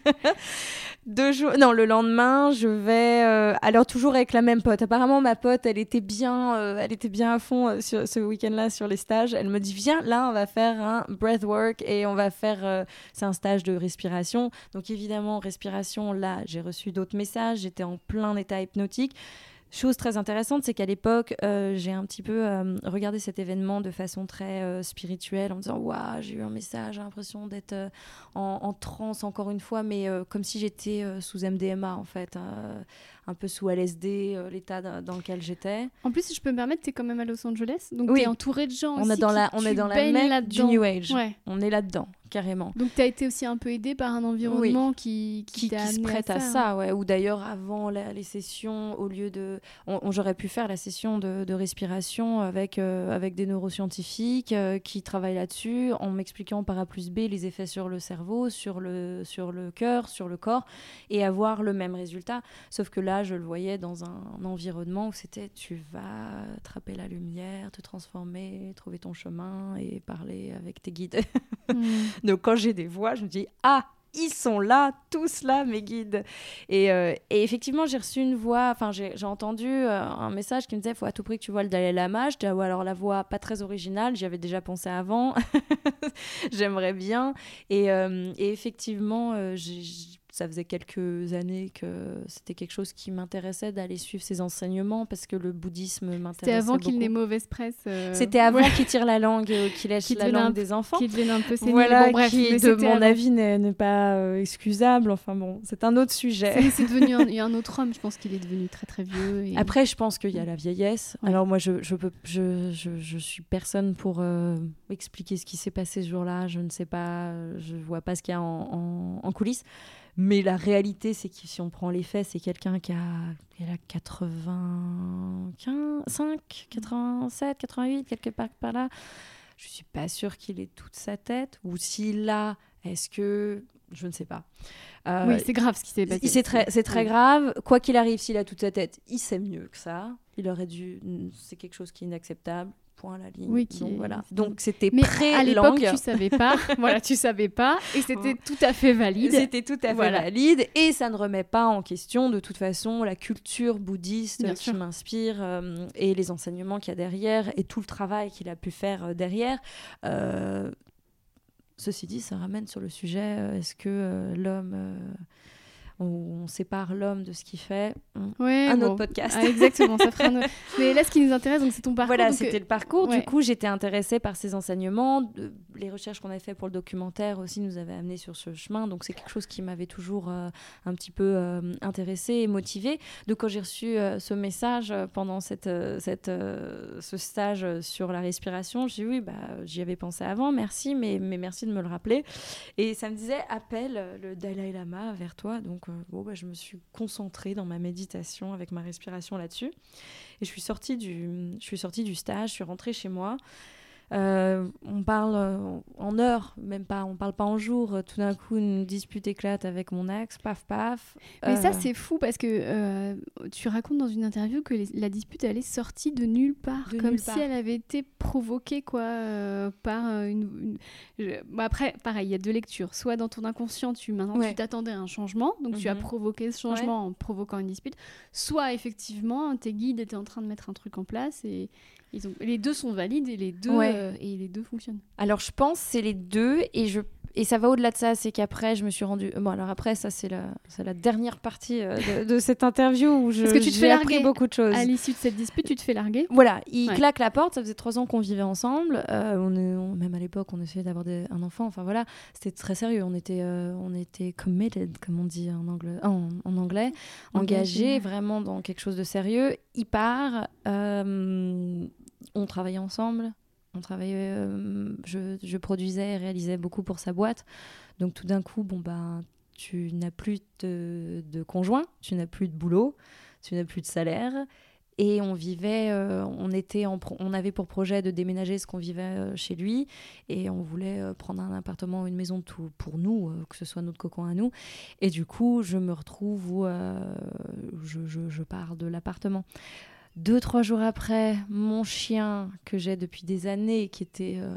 Deux jours, non, le lendemain, je vais, euh, alors toujours avec la même pote. Apparemment, ma pote, elle était bien, euh, elle était bien à fond euh, sur ce week-end-là sur les stages. Elle me dit, viens, là, on va faire un breathwork et on va faire, c'est un stage de respiration. Donc évidemment, respiration. Là, j'ai reçu d'autres messages. J'étais en plein état hypnotique. Chose très intéressante, c'est qu'à l'époque, euh, j'ai un petit peu euh, regardé cet événement de façon très euh, spirituelle, en me disant Waouh, j'ai eu un message, j'ai l'impression d'être en, en transe encore une fois, mais comme si j'étais sous MDMA en fait, un peu sous LSD, l'état dans lequel j'étais. En plus, si je peux me permettre, t'es quand même à Los Angeles, donc Oui. t'es entouré de gens On aussi dans qui- la, on tu est dans la mecque du. New Age. Ouais. On est là-dedans, carrément. Donc t'as été aussi un peu aidé par un environnement qui, qui, qui, t'a qui se prête à à ça, hein. ouais. Ou d'ailleurs, avant la- les sessions, au lieu de. on- on- J'aurais pu faire la session de, de respiration avec, euh, avec des neuroscientifiques euh, qui travaillent là-dessus, en m'expliquant par A plus B les effets sur le cerveau, sur le, sur le cœur, sur le corps, et avoir le même résultat. Sauf que là, je le voyais dans un, environnement où c'était tu vas attraper la lumière, te transformer, trouver ton chemin et parler avec tes guides. Hmm. Donc quand j'ai des voix, je me dis ah ils sont là, tous là, mes guides. Et, euh, effectivement, j'ai reçu une voix, enfin, j'ai entendu euh, un message qui me disait faut à tout prix que tu vois le Dalai Lama. Je dis, ah alors la voix pas très originale, j'y avais déjà pensé avant. J'aimerais bien. Et, euh, et effectivement, j'ai ça faisait quelques années que c'était quelque chose qui m'intéressait d'aller suivre ses enseignements parce que le bouddhisme m'intéressait C'était avant qu'il n'ait mauvaise presse. Euh, c'était avant qu'il tire la langue, euh, qu'il lèche la langue des enfants. Qu'il devienne un peu sénile. Voilà, bon, bref, qui, de mon avis, n'est pas euh, excusable. Enfin bon, c'est un autre sujet. C'est devenu un, un, autre homme. Je pense qu'il est devenu très très vieux. Et... Après, je pense qu'il y a la vieillesse. Alors moi, je je, peux, je, je, je suis personne pour expliquer ce qui s'est passé ce jour-là. Je ne sais pas, je vois pas ce qu'il y a en, en, en coulisses. Mais la réalité, c'est que si on prend les faits, c'est quelqu'un qui a, qui a 85, 87, 88, quelque part par là. Je suis pas sûre qu'il ait toute sa tête. Ou s'il l'a, est-ce que. Je ne sais pas. Euh, oui, c'est grave ce qui s'est passé. C'est très, c'est très grave. Quoi qu'il arrive, s'il a toute sa tête, il sait mieux que ça. Il aurait dû. C'est quelque chose qui est inacceptable point la ligne. Oui, donc voilà. Donc c'était pré à l'époque tu savais pas. voilà, tu savais pas et c'était tout à fait valide. C'était tout à fait valide et ça ne remet pas en question de toute façon la culture bouddhiste qui m'inspire euh, et les enseignements qu'il y a derrière et tout le travail qu'il a pu faire euh, derrière. Euh, ceci dit, ça ramène sur le sujet est-ce que l'homme on, sépare l'homme de ce qu'il fait. un autre podcast. Ah, exactement, ça fera Mais là, ce qui nous intéresse, c'est ton parcours. Voilà, c'était le parcours. Du coup, j'étais intéressée par ces enseignements. Les recherches qu'on a fait pour le documentaire aussi nous avaient amené sur ce chemin. Donc, c'est quelque chose qui m'avait toujours euh, un petit peu euh, intéressée et motivée. Donc, quand j'ai reçu euh, ce message pendant cette, cette, ce stage sur la respiration, j'ai dit oui, bah, j'y avais pensé avant, merci, mais, mais merci de me le rappeler. Et ça me disait appelle le Dalai Lama vers toi. Donc, bon, bah, je me suis concentrée dans ma méditation avec ma respiration là-dessus. Et je suis sortie du, je suis sortie du stage, je suis rentrée chez moi. Euh, on parle euh, en heures, même pas, on parle pas en jours. Tout d'un coup, une dispute éclate avec mon ex, paf paf. Mais ça, c'est fou parce que tu racontes dans une interview que la dispute elle est sortie de nulle part, comme si elle avait été provoquée quoi par une. après, pareil, il y a deux lectures. Soit dans ton inconscient, tu maintenant tu t'attendais à un changement, donc tu as mhm. provoqué ce changement en provoquant une dispute. Soit effectivement, tes guides étaient en train de mettre un truc en place et les deux sont valides et les deux, euh, et les deux fonctionnent. Alors je pense c'est les deux et je et ça va au-delà de ça, c'est qu'après, je me suis rendue. Bon, alors après, ça, c'est la, la dernière partie euh, de, cette interview où je, que tu te fais appris beaucoup de choses. À l'issue de cette dispute, tu te fais larguer Voilà, il claque la porte. Ça faisait trois ans qu'on vivait ensemble. Euh, on, est, même à l'époque, on essayait d'avoir un enfant. Enfin voilà, c'était très sérieux. On était, on était committed, comme on dit en anglais, en, anglais engagé vraiment dans quelque chose de sérieux. Il part on travaillait ensemble. On travaillait, euh, je, produisais et réalisais beaucoup pour sa boîte. Donc tout d'un coup, bon ben, tu n'as plus de, conjoint, tu n'as plus de boulot, tu n'as plus de salaire. Et on vivait, euh, on, était on avait pour projet de déménager ce qu'on vivait euh, chez lui. Et on voulait prendre un appartement ou une maison tout pour nous, que ce soit notre cocon à nous. Et du coup, je me retrouve où je, je, pars de l'appartement. Deux, trois jours après, mon chien, que j'ai depuis des années, qui était, euh,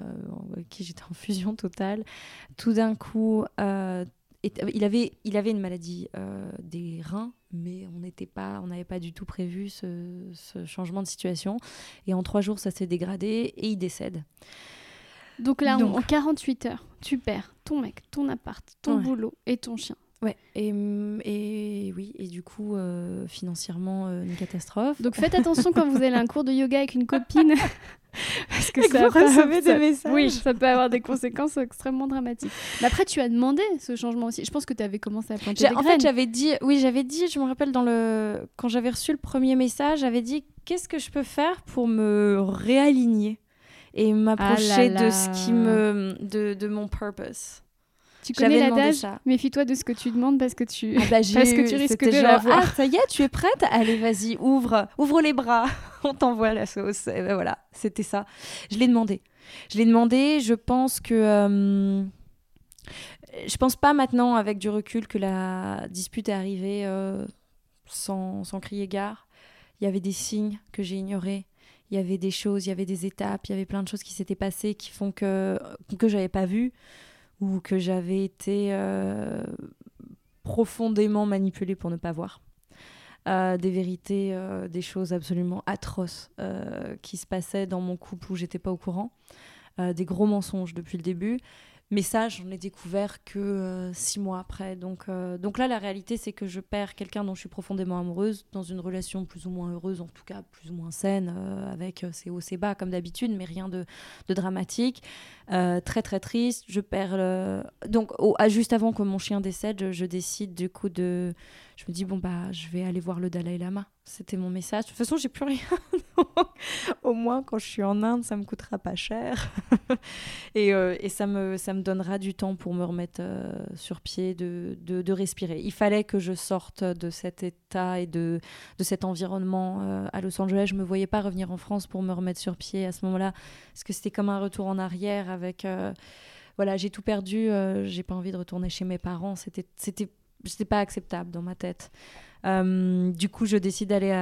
qui j'étais en fusion totale, tout d'un coup, euh, il, avait, il avait une maladie euh, des reins, mais on n'était pas, on n'avait pas du tout prévu ce, changement de situation. Et en trois jours, ça s'est dégradé et il décède. Donc là, en 48 heures, tu perds ton mec, ton appart, ton boulot et ton chien. Ouais, et, mm, et, oui, et du coup, euh, financièrement, euh, une catastrophe. Donc faites attention quand vous allez à un cours de yoga avec une copine. parce que ça, peut, des messages. Oui, ça peut avoir des conséquences extrêmement dramatiques. Mais après, tu as demandé ce changement aussi. Je pense que tu avais commencé à planter des En fait, j'avais dit, oui, j'avais dit, je me rappelle dans le, quand j'avais reçu le premier message, j'avais dit, qu'est-ce que je peux faire pour me réaligner et m'approcher ah de ce qui me, de, de mon purpose? Tu connais l'adage Méfie-toi de ce que tu demandes parce que tu, ah bah, parce que tu risques de Ah, ça y est, tu es prête? Allez, vas-y, ouvre, ouvre les bras. On t'envoie la sauce. Et ben voilà, c'était ça. Je l'ai demandé. Je l'ai demandé. Je pense que. Euh, je pense pas maintenant, avec du recul, que la dispute est arrivée euh, sans, sans crier gare. Il y avait des signes que j'ai ignorés il y avait des choses, il y avait des étapes, il y avait plein de choses qui s'étaient passées qui font que que j'avais pas vu ou que j'avais été profondément manipulée pour ne pas voir. des vérités, des choses absolument atroces qui se passaient dans mon couple où j'étais pas au courant, des gros mensonges depuis le début. Mais ça, j'en ai découvert que euh, six mois après. Donc, euh, donc là, la réalité, c'est que je perds quelqu'un dont je suis profondément amoureuse, dans une relation plus ou moins heureuse, en tout cas plus ou moins saine, euh, avec ses hauts, ses bas, comme d'habitude, mais rien de, de dramatique. très, très triste. Je perds. Donc, juste avant que mon chien décède, je décide du coup de je me dis bon bah je vais aller voir le Dalai Lama. C'était mon message. De toute façon, j'ai plus rien. Au moins quand je suis en Inde, ça me coûtera pas cher et, euh, et, ça me ça me donnera du temps pour me remettre euh, sur pied, de, de, respirer. Il fallait que je sorte de cet état et de de cet environnement euh, à Los Angeles. Je me voyais pas revenir en France pour me remettre sur pied à ce moment-là parce que c'était comme un retour en arrière avec voilà, j'ai tout perdu, j'ai pas envie de retourner chez mes parents, c'était c'était c'était pas acceptable dans ma tête. Euh, du coup, je décide d'aller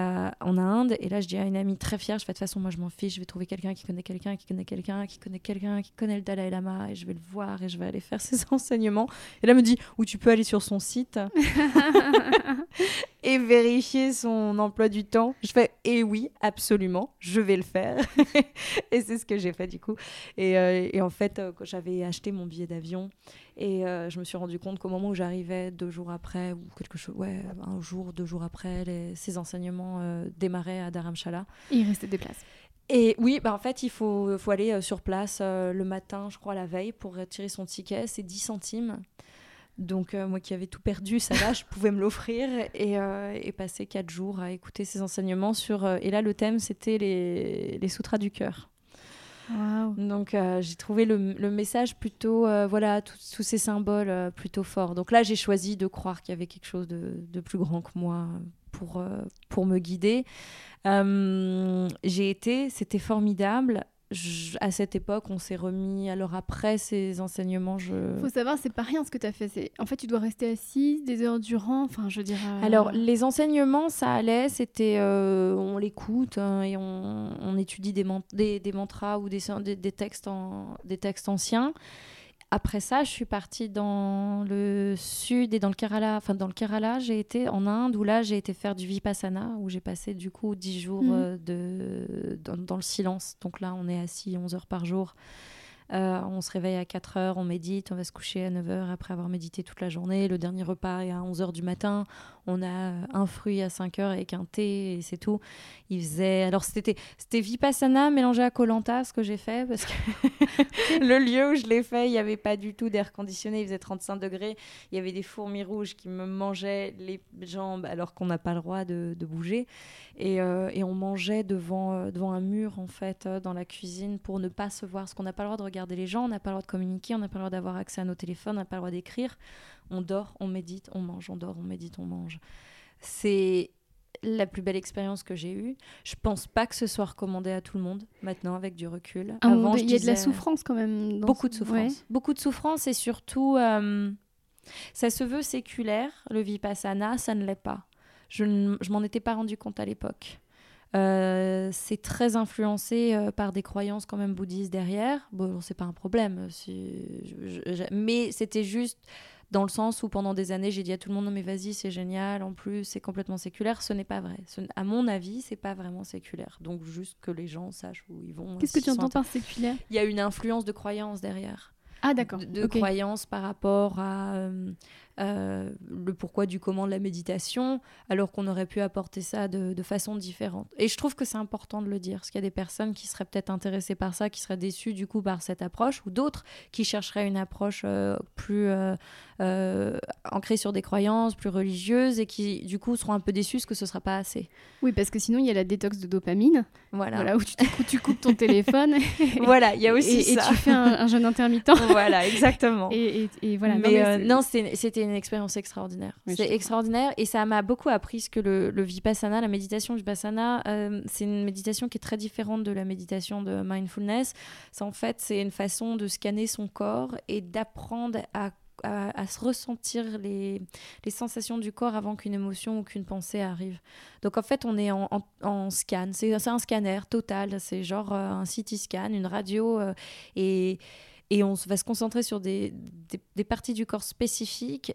en Inde et là, je dis à une amie très fière, je fais de toute façon, moi, je m'en fiche, je vais trouver quelqu'un qui connaît quelqu'un, qui connaît quelqu'un, qui connaît quelqu'un, qui connaît le Dalai Lama et je vais le voir et je vais aller faire ses enseignements. Et là, elle me dit, où tu peux aller sur son site et vérifier son emploi du temps. Je fais, et eh oui, absolument, je vais le faire. et c'est ce que j'ai fait du coup. Et, euh, et en fait, euh, j'avais acheté mon billet d'avion et euh, je me suis rendu compte qu'au moment où j'arrivais, deux jours après, ou quelque chose, ouais, un jour, deux jours après, les, ces enseignements euh, démarraient à Dharamshala. il restait des places. Et oui, bah en fait, il faut, faut aller euh, sur place le matin, je crois, la veille, pour retirer son ticket. C'est 10 centimes. Donc, moi qui avais tout perdu, ça va, je pouvais me l'offrir et, et, passer quatre jours à écouter ces enseignements sur. et là, le thème, c'était les, les sutras du cœur. Donc euh, j'ai trouvé le, message plutôt, euh, voilà, tous ces symboles euh, plutôt forts. Donc là j'ai choisi de croire qu'il y avait quelque chose de, plus grand que moi pour, pour me guider. j'ai été, c'était formidable à cette époque, on s'est remis. Alors après ces enseignements, je. Faut savoir, c'est pas rien ce que tu as fait. En fait, tu dois rester assise des heures durant. Enfin, je dirais. Alors les enseignements, ça allait. C'était, euh, on l'écoute hein, et on, étudie des, des, mantras ou des, des, textes en, des textes anciens. Après ça, je suis partie dans le sud et dans le Kerala. Enfin, dans le Kerala, j'ai été en Inde où là, j'ai été faire du Vipassana, où j'ai passé du coup 10 jours mhm. euh, de, dans, le silence. Donc là, on est assis 11 heures par jour. Euh, on se réveille à 4 heures, on médite, on va se coucher à 9 heures après avoir médité toute la journée. Le dernier repas est à 11 heures du matin on a un fruit à 5 heures avec un thé et c'est tout. Il faisait. Alors, c'était, Vipassana mélangé à Colanta, ce que j'ai fait, parce que le lieu où je l'ai fait, il n'y avait pas du tout d'air conditionné, il faisait 35 degrés. Il y avait des fourmis rouges qui me mangeaient les jambes alors qu'on n'a pas le droit de, bouger. Et, euh, et, on mangeait devant, euh, devant un mur, en fait, euh, dans la cuisine pour ne pas se voir. Parce qu'on n'a pas le droit de regarder les gens, on n'a pas le droit de communiquer, on n'a pas le droit d'avoir accès à nos téléphones, on n'a pas le droit d'écrire on dort, on médite, on mange, on dort, on médite, on mange. C'est la plus belle expérience que j'ai eue. Je pense pas que ce soit recommandé à tout le monde maintenant avec du recul. Avant, il y a de la souffrance quand même. beaucoup de souffrance. Beaucoup de souffrance et surtout, euh, ça se veut séculaire, le vipassana, ça ne l'est pas. Je ne m'en étais pas rendu compte à l'époque. Euh, c'est très influencé euh, par des croyances quand même bouddhistes derrière. Bon, c'est pas un problème, mais c'était juste dans le sens où pendant des années j'ai dit à tout le monde non mais vas-y c'est génial en plus c'est complètement séculaire. Ce n'est pas vrai. À mon avis c'est pas vraiment séculaire. Donc juste que les gens sachent où ils vont qu'est-ce que tu entends par séculaire? Il y a une influence de croyance derrière. Ah d'accord. De, croyance par rapport à euh, euh, le pourquoi du comment de la méditation, alors qu'on aurait pu apporter ça de, façon différente. Et je trouve que c'est important de le dire, parce qu'il y a des personnes qui seraient peut-être intéressées par ça, qui seraient déçues du coup par cette approche, ou d'autres qui chercheraient une approche euh, plus euh, ancrée sur des croyances, plus religieuses, et qui du coup seront un peu déçues parce que ce sera pas assez. Oui, parce que sinon il y a la détox de dopamine, voilà, où tu, tu coupes ton téléphone. voilà, il y a aussi ça. Et tu fais un, jeûne intermittent. voilà, exactement. Et, voilà. Mais, non, c'était une expérience extraordinaire. c'est extraordinaire et ça m'a beaucoup appris ce que le, vipassana, la méditation vipassana, euh, c'est une méditation qui est très différente de la méditation de mindfulness. C'est en fait c'est une façon de scanner son corps et d'apprendre à à, se ressentir les, les, sensations du corps avant qu'une émotion ou qu'une pensée arrive. Donc en fait, on est en, en, scan, c'est un scanner total, c'est genre euh, un CT scan, une radio, euh, et et on va se concentrer sur des, des, parties du corps spécifiques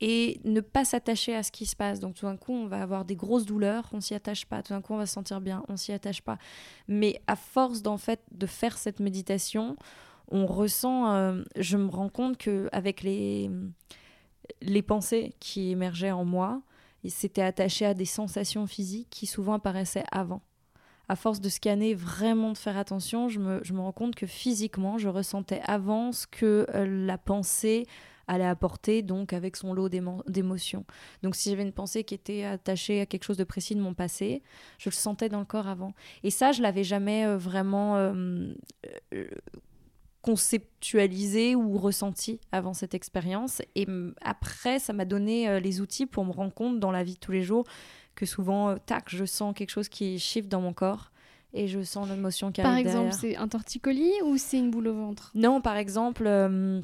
et ne pas s'attacher à ce qui se passe. Donc tout d'un coup, on va avoir des grosses douleurs, on s'y attache pas. Tout d'un coup, on va se sentir bien, on s'y attache pas. Mais à force d'en fait de faire cette méditation, on ressent, euh, je me rends compte que avec les les pensées qui émergeaient en moi, c'était attaché à des sensations physiques qui souvent apparaissaient avant à force de scanner, vraiment de faire attention, je me, je me rends compte que physiquement, je ressentais avant ce que euh, la pensée allait apporter, donc avec son lot d'émotions. Donc si j'avais une pensée qui était attachée à quelque chose de précis de mon passé, je le sentais dans le corps avant. Et ça, je l'avais jamais euh, vraiment euh, conceptualisé ou ressenti avant cette expérience. Et après, ça m'a donné les outils pour me rendre compte dans la vie de tous les jours que souvent, euh, tac, je sens quelque chose qui shift dans mon corps et je sens l'émotion qui arrive. Par exemple, c'est un torticolis ou c'est une boule au ventre? Non, par exemple, euh,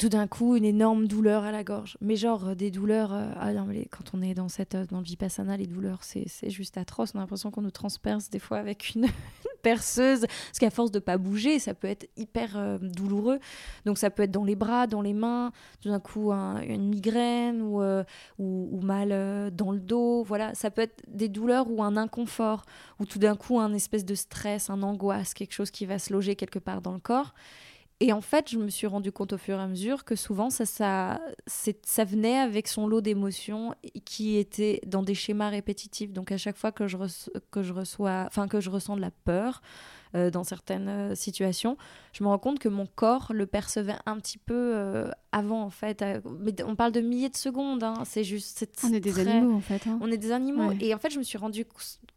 tout d'un coup, une énorme douleur à la gorge. Mais genre, euh, des douleurs. ah non, mais quand on est dans, cette, dans le vipassana, les douleurs, c'est juste atroce. On a l'impression qu'on nous transperce des fois avec une, perceuse, parce qu'à force de pas bouger, ça peut être hyper euh, douloureux. Donc ça peut être dans les bras, dans les mains, tout d'un coup une migraine ou, euh, ou, mal euh, dans le dos. Voilà, ça peut être des douleurs ou un inconfort, ou tout d'un coup un espèce de stress, un angoisse, quelque chose qui va se loger quelque part dans le corps. Et en fait, je me suis rendu compte au fur et à mesure que souvent, ça, ça, ça venait avec son lot d'émotions qui étaient dans des schémas répétitifs. Donc, à chaque fois que je, que je, reçois, enfin, que je ressens de la peur euh, dans certaines euh, situations, je me rends compte que mon corps le percevait un petit peu euh, avant, en fait. Mais on parle de milliers de secondes. Hein. C'est juste. on est des animaux, en fait. Hein. On est des animaux. Et en fait, je me suis rendu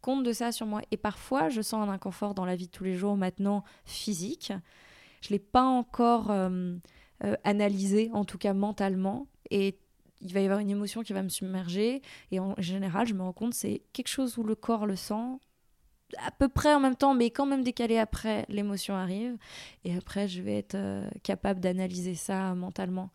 compte de ça sur moi. Et parfois, je sens un inconfort dans la vie de tous les jours maintenant physique je l'ai pas encore euh, euh, analysé, en tout cas mentalement. Et il va y avoir une émotion qui va me submerger. Et en général, je me rends compte, c'est quelque chose où le corps le sent à peu près en même temps, mais quand même décalé après, l'émotion arrive. Et après, je vais être euh, capable d'analyser ça mentalement.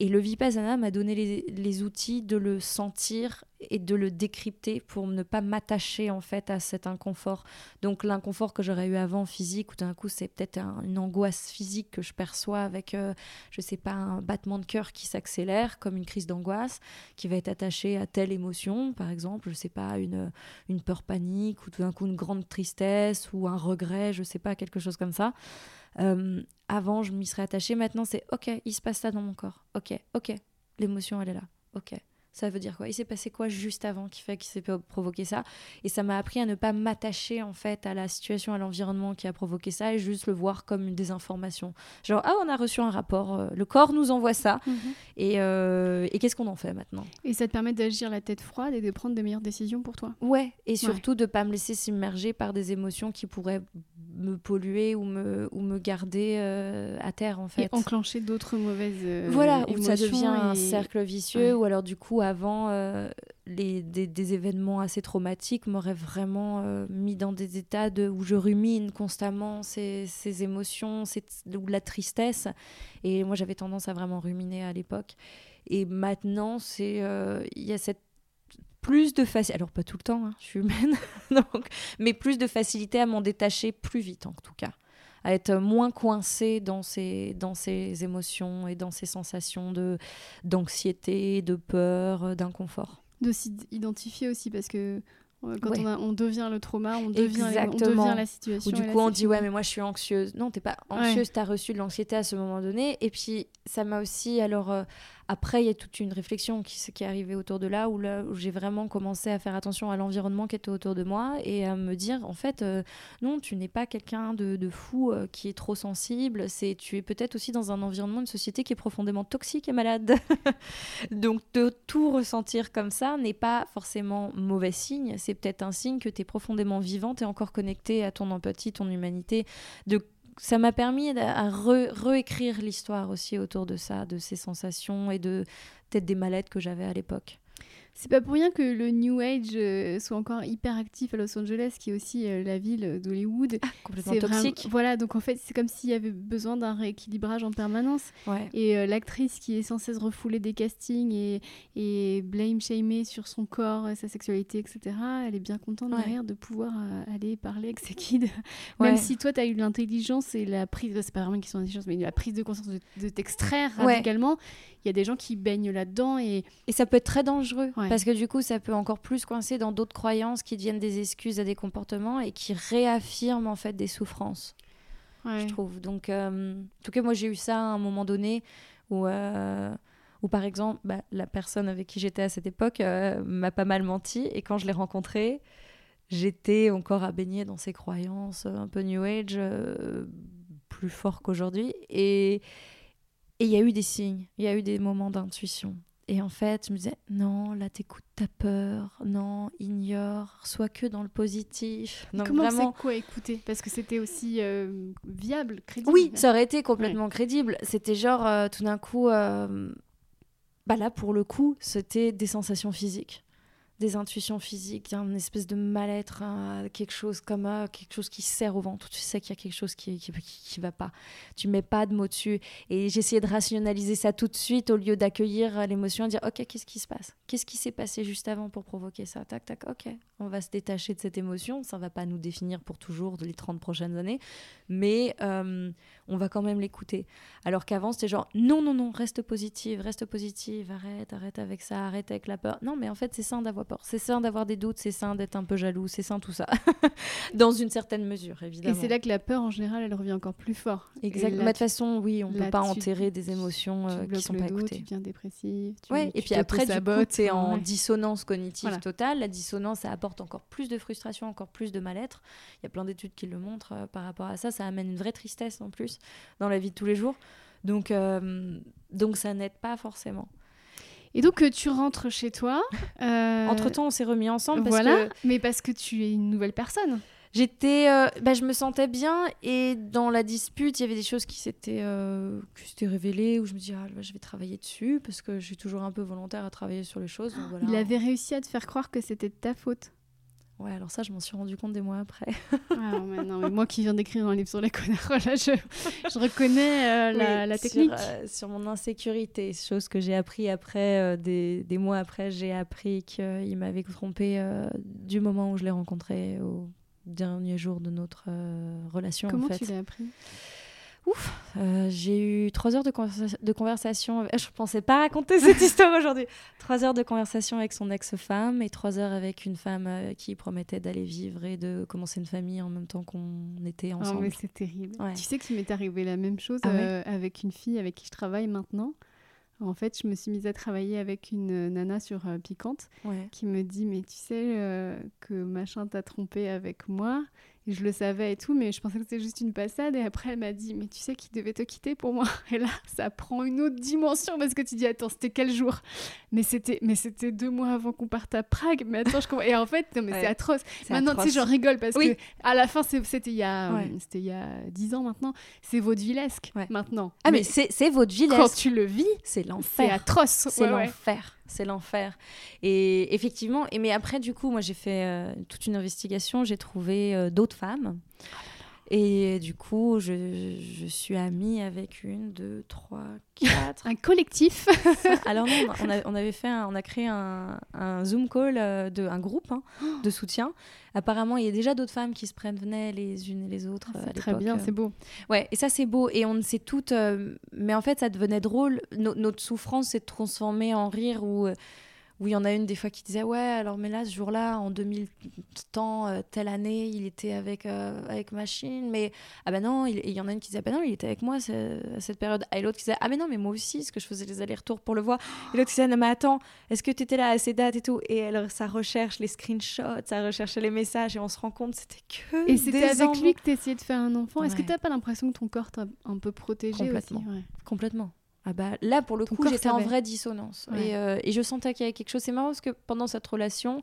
Et le Vipassana m'a donné les, outils de le sentir et de le décrypter pour ne pas m'attacher en fait à cet inconfort. Donc l'inconfort que j'aurais eu avant physique, ou d'un coup c'est peut-être une angoisse physique que je perçois avec, je euh, je sais pas, un battement de cœur qui s'accélère comme une crise d'angoisse, qui va être attachée à telle émotion, par exemple, je sais pas, une, une peur panique, ou tout d'un coup une grande tristesse, ou un regret, je sais pas, quelque chose comme ça. Euh, avant, je m'y serais attachée. Maintenant, c'est OK, il se passe ça dans mon corps. OK, OK, l'émotion, elle est là. OK ça veut dire quoi? Il s'est passé quoi juste avant qui fait qu'il s'est provoqué ça? Et ça m'a appris à ne pas m'attacher en fait à la situation, à l'environnement qui a provoqué ça et juste le voir comme une désinformation. Genre ah on a reçu un rapport, euh, le corps nous envoie ça mhm. et, euh, et qu'est-ce qu'on en fait maintenant? Et ça te permet d'agir la tête froide et de prendre de meilleures décisions pour toi? Ouais et surtout de pas me laisser submerger par des émotions qui pourraient me polluer ou me, ou me garder euh, à terre en fait. Et enclencher d'autres mauvaises Voilà, où ça devient un cercle vicieux ou alors du coup avant, euh, les, des, événements assez traumatiques m'auraient vraiment euh, mis dans des états de, où je rumine constamment ces, ces émotions, ou la tristesse. Et moi, j'avais tendance à vraiment ruminer à l'époque. Et maintenant, euh, il y a cette plus de facilité, alors pas tout le temps, hein, je suis humaine, donc, mais plus de facilité à m'en détacher plus vite en tout cas à être moins coincé dans ses, dans émotions et dans ses sensations de, d'anxiété, de peur, d'inconfort. De s'identifier aussi, parce que quand on, on, devient le trauma, on devient, on devient la situation. Ou du coup, on dit Ouais, mais moi je suis anxieuse. Non, t'es pas anxieuse, tu as reçu de l'anxiété à ce moment donné. Et puis, ça m'a aussi alors euh, après, il y a toute une réflexion qui, qui est arrivée autour de là, où, là, où j'ai vraiment commencé à faire attention à l'environnement qui était autour de moi et à me dire, en fait, euh, non, tu n'es pas quelqu'un de, de, fou euh, qui est trop sensible, c'est tu es peut-être aussi dans un environnement, une société qui est profondément toxique et malade. Donc, de tout ressentir comme ça n'est pas forcément mauvais signe, c'est peut-être un signe que tu es profondément vivante et encore connectée à ton empathie, ton humanité, de ça m'a permis de réécrire l'histoire aussi autour de ça, de ces sensations et de peut-être des mallettes que j'avais à l'époque. C'est pas pour rien que le New Age euh, soit encore hyper actif à Los Angeles, qui est aussi euh, la ville d'Hollywood. Ah, complètement vraiment- toxique. Voilà, donc en fait, c'est comme s'il y avait besoin d'un rééquilibrage en permanence. Ouais. Et euh, l'actrice qui est sans cesse refoulée des castings et, et blame shamée sur son corps, sa sexualité, etc., elle est bien contente Ouais. derrière de pouvoir euh, aller parler avec ses kids. Ouais. Même si toi, tu as eu l'intelligence et la prise, c'est pas vraiment une question d'intelligence, mais la prise de conscience de, de t'extraire radicalement, il y a des gens qui baignent là-dedans et Et ça peut être très dangereux Ouais. parce que du coup, ça peut encore plus coincer dans d'autres croyances qui deviennent des excuses à des comportements et qui réaffirment en fait des souffrances, Ouais. je trouve. Donc, euh, en tout cas, moi, j'ai eu ça à un moment donné où, euh, où par exemple, bah, la personne avec qui j'étais à cette époque euh, m'a pas mal menti et quand je l'ai rencontrée, j'étais encore à baigner dans ces croyances un peu New Age, plus fort qu'aujourd'hui. Et il y a eu des signes, il y a eu des moments d'intuition. Et en fait, je me disais, non, là, t'écoutes ta peur, non, ignore, sois que dans le positif. Donc Comment vraiment, c'est quoi écouter? Parce que c'était aussi euh, viable, crédible. oui, ça aurait été complètement crédible. C'était genre, euh, tout d'un coup, euh, bah là, pour le coup, c'était des sensations physiques, des intuitions physiques, une espèce de mal-être, quelque chose comme euh, quelque chose qui serre au ventre. Tu sais qu'il y a quelque chose qui, qui, qui, qui va pas. Tu mets pas de mots dessus. Et j'essayais de rationaliser ça tout de suite au lieu d'accueillir euh, l'émotion et dire, ok, qu'est-ce qui se passe? Qu'est-ce qui s'est passé juste avant pour provoquer ça? Tac, tac, ok. On va se détacher de cette émotion. Ça va pas nous définir pour toujours les 30 prochaines années. Mais euh, on va quand même l'écouter. Alors qu'avant, c'était genre non, non, non, reste positive, reste positive, arrête, arrête avec ça, arrête avec la peur. Non, mais en fait, c'est sain d'avoir c'est sain d'avoir des doutes, c'est sain d'être un peu jaloux, c'est sain tout ça. Dans une certaine mesure, Et évidemment. c'est là que la peur, en général, elle revient encore plus fort. Et Exactement. Mais de toute façon, oui, on là, peut pas enterrer des émotions euh, qui bloques sont pas dos, écoutées. Tu deviens dépressif. Tu, Ouais, tu et puis après, du coup, t'auto-sabotes, tu es en ouais. dissonance cognitive Voilà. totale. La dissonance, ça apporte encore plus de frustration, encore plus de mal-être. Il y a plein d'études qui le montrent euh, par rapport à ça. Ça amène une vraie tristesse en plus dans la vie de tous les jours. Donc, euh, donc ça n'aide pas forcément. Et donc, euh, tu rentres chez toi. euh, Entre-temps, on s'est remis ensemble parce voilà, que mais parce que tu es une nouvelle personne. j'étais, euh, bah, je me sentais bien et dans la dispute, il y avait des choses qui s'étaient, euh, qui s'étaient révélées où je me dis, ah, bah, je vais travailler dessus parce que je suis toujours un peu volontaire à travailler sur les choses. donc voilà. Il avait réussi à te faire croire que c'était de ta faute. Ouais, alors ça, je m'en suis rendu compte des mois après. Ah, mais non, mais moi qui viens d'écrire un livre sur les connards, là, je, je reconnais euh, la, Oui, la sur, technique. euh, Sur, mon insécurité, chose que j'ai appris après, euh, des, des mois après, j'ai appris qu'il m'avait trompé du moment où je l'ai rencontré au dernier jour de notre relation. Comment en fait. tu l'as appris? Euh, j'ai eu trois heures de, conversa- de conversation. avec- Je pensais pas raconter cette histoire aujourd'hui. Trois heures de conversation avec son ex-femme et trois heures avec une femme euh, qui promettait d'aller vivre et de commencer une famille en même temps qu'on était Oh, ensemble. mais c'est terrible. Ouais. Tu sais qu'il m'est arrivé la même chose Ah ouais euh, avec une fille avec qui je travaille maintenant. En fait, je me suis mise à travailler avec une nana sur euh, Piquante Ouais. qui me dit Mais tu sais euh, que machin t'a trompé avec moi je le savais et tout, mais je pensais que c'était juste une passade. Et après, elle m'a dit Mais tu sais qu'il devait te quitter pour moi? Et là, ça prend une autre dimension parce que tu dis Attends, c'était quel jour? Mais c'était mais c'était deux mois avant qu'on parte à Prague. Mais attends, je comprends. Et en fait, non, mais Ouais. c'est atroce. C'est Maintenant, tu sais, atroce. j'en rigole parce Oui. que à la fin, c'est- c'était il y a, Ouais. euh, c'était il y a 10 ans maintenant. C'est vaudevillesque Ouais. maintenant. Ah, mais, c'est c'est votre vie, quand tu le vis, c'est c'est l'enfer. atroce. C'est Ouais, ouais. l'enfer, c'est l'enfer. Et effectivement, et mais après du coup, moi j'ai fait euh, toute une investigation, j'ai trouvé euh, d'autres femmes. Et du coup, je, je suis amie avec une, deux, trois, quatre. Un collectif. Alors non, on, a- on avait fait, un- on a créé un, un Zoom call euh, de un groupe hein, de soutien. Apparemment, il y a déjà d'autres femmes qui se prévenaient les unes et les autres. euh, à C'est très bien, c'est beau. Ouais, et ça c'est beau. Et on ne sait toutes. euh, mais en fait, ça devenait drôle. No- notre souffrance s'est transformée en rire où. Où il y en a une des fois qui disait ouais alors mais là ce jour-là en 2000 temps euh, telle année il était avec euh, avec machine mais ah ben non il, et il y en a une qui disait ah ben non il était avec moi à cette période et l'autre qui disait ah mais non mais moi aussi parce que je faisais les allers-retours pour le voir et l'autre qui disait non mais attends est-ce que tu étais là à ces dates et tout? Et elle ça recherche les screenshots ça recherchait les messages et on se rend compte c'était que Et c'était avec lui que tu essayais de faire un enfant. Est-ce que tu pas l'impression que ton corps t'a un peu protégé Complètement. aussi? Ouais. Complètement. Ah bah, là, pour le Ton coup, j'étais en vraie dissonance. Ouais. Et, euh, et je sentais qu'il y avait quelque chose. C'est marrant parce que pendant cette relation,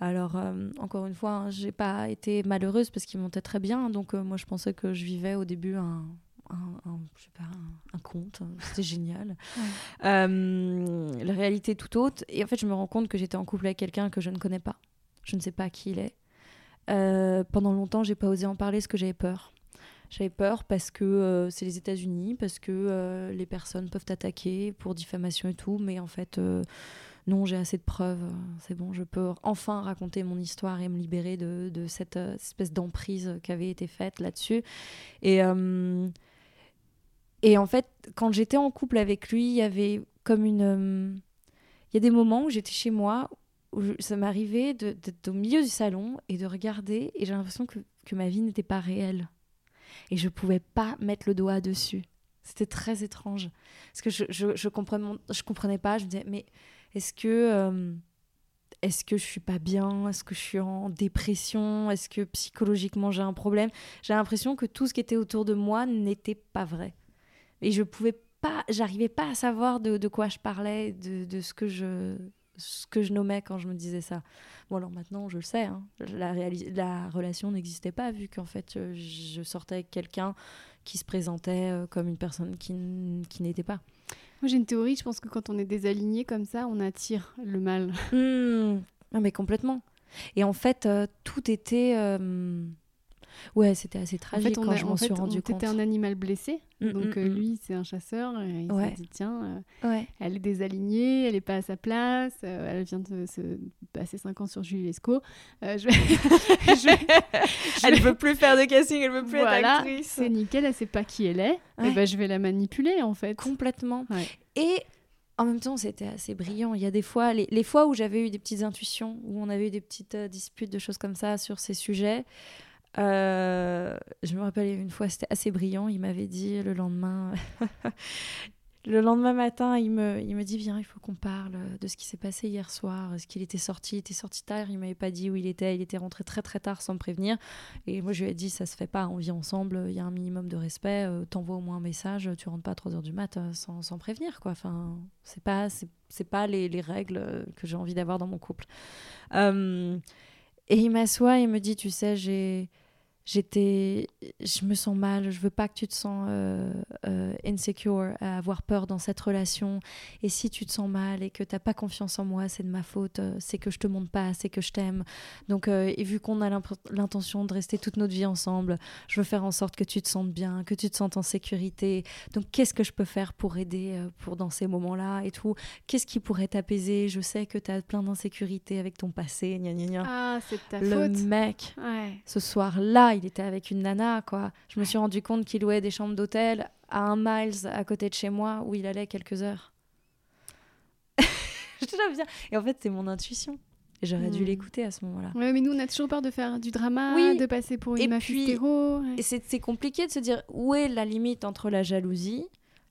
alors euh, encore une fois, hein, j'ai pas été malheureuse parce qu'ils montaient très bien. Donc euh, moi, je pensais que je vivais au début un, un, je sais pas, un, conte, c'était génial. Euh, la réalité est tout autre. Et en fait, je me rends compte que j'étais en couple avec quelqu'un que je ne connais pas. Je ne sais pas qui il est. Euh, pendant longtemps, j'ai pas osé en parler parce que j'avais peur. J'avais peur parce que euh, c'est les États-Unis, parce que les personnes peuvent t'attaquer pour diffamation et tout, mais en fait, non, j'ai assez de preuves, c'est bon, je peux enfin raconter mon histoire et me libérer de, cette euh, espèce d'emprise qui avait été faite là-dessus. Et, euh, en fait, quand j'étais en couple avec lui, il y avait comme une... Euh, il y a des moments où j'étais chez moi, où ça m'arrivait d'être au milieu du salon et de regarder, et j'ai l'impression que ma vie n'était pas réelle. Et je pouvais pas mettre le doigt dessus. C'était très étrange. Parce que je, je, je, comprenais, je comprenais pas. Je me disais, mais est-ce que, euh, est-ce que je suis pas bien? Est-ce que je suis en dépression? Est-ce que psychologiquement j'ai un problème? J'ai l'impression que tout ce qui était autour de moi n'était pas vrai. Et je pouvais pas, j'arrivais pas à savoir de, de, quoi je parlais, de, de ce que je ce que je nommais quand je me disais ça. Bon, alors maintenant, je le sais, hein, la, la relation n'existait pas, vu qu'en fait, euh, je sortais avec quelqu'un qui se présentait euh, comme une personne qui, qui n'était pas. Moi, j'ai une théorie, je pense que quand on est désaligné comme ça, on attire le mal. Mmh. Non, mais complètement. Et en fait, euh, tout était. Euh, ouais, c'était assez tragique en fait, quand je m'en suis rendu compte. C'était un animal blessé. Mmh, donc, mmh, euh, lui, c'est un chasseur. Et il s'est dit tiens, ouais. elle est désalignée, elle n'est pas à sa place. elle vient de se passer 5 ans sur Julie Lescaut. je elle ne veut plus faire de casting, elle ne veut plus être actrice. C'est nickel, elle ne sait pas qui elle est. Et ben, je vais la manipuler, en fait. Complètement. Et en même temps, c'était assez brillant. Il y a des fois, les, les fois où j'avais eu des petites intuitions, où on avait eu des petites euh, disputes, de choses comme ça sur ces sujets. Euh, je me rappelle une fois, c'était assez brillant. Il m'avait dit le lendemain, Le lendemain matin, il me, il me dit Viens, il faut qu'on parle de ce qui s'est passé hier soir. Est-ce qu'il était sorti Il était sorti tard, il m'avait pas dit où il était. Il était rentré très très tard sans me prévenir. Et moi, je lui ai dit Ça se fait pas, on vit ensemble, il y a un minimum de respect. Euh, t'envoies au moins un message, tu rentres pas à 3 h du mat euh, sans, sans, prévenir. quoi. Enfin, c'est pas, c'est, pas les, les, règles que j'ai envie d'avoir dans mon couple. Et il m'assoit et me dit Tu sais, j'ai j'étais je me sens mal je veux pas que tu te sens euh, euh, insecure à avoir peur dans cette relation. Et si tu te sens mal et que t'as pas confiance en moi c'est de ma faute euh, c'est que je te montre pas c'est que je t'aime. Donc et vu qu'on a l'intention de rester toute notre vie ensemble je veux faire en sorte que tu te sentes bien que tu te sentes en sécurité. Donc qu'est-ce que je peux faire pour aider pour dans ces moments là et tout? Qu'est-ce qui pourrait t'apaiser? Je sais que tu as plein d'insécurité avec ton passé gna gna gna. Ah c'est ta le mec ce soir là il était avec une nana, quoi. Je me suis rendu compte qu'il louait des chambres d'hôtel à un miles à côté de chez moi où il allait quelques heures. je bien. Et en fait, c'est mon intuition. Et j'aurais dû hmm. l'écouter à ce moment-là. Ouais, mais nous, on a toujours peur de faire du drama, de passer pour une et Et c'est compliqué de se dire où est la limite entre la jalousie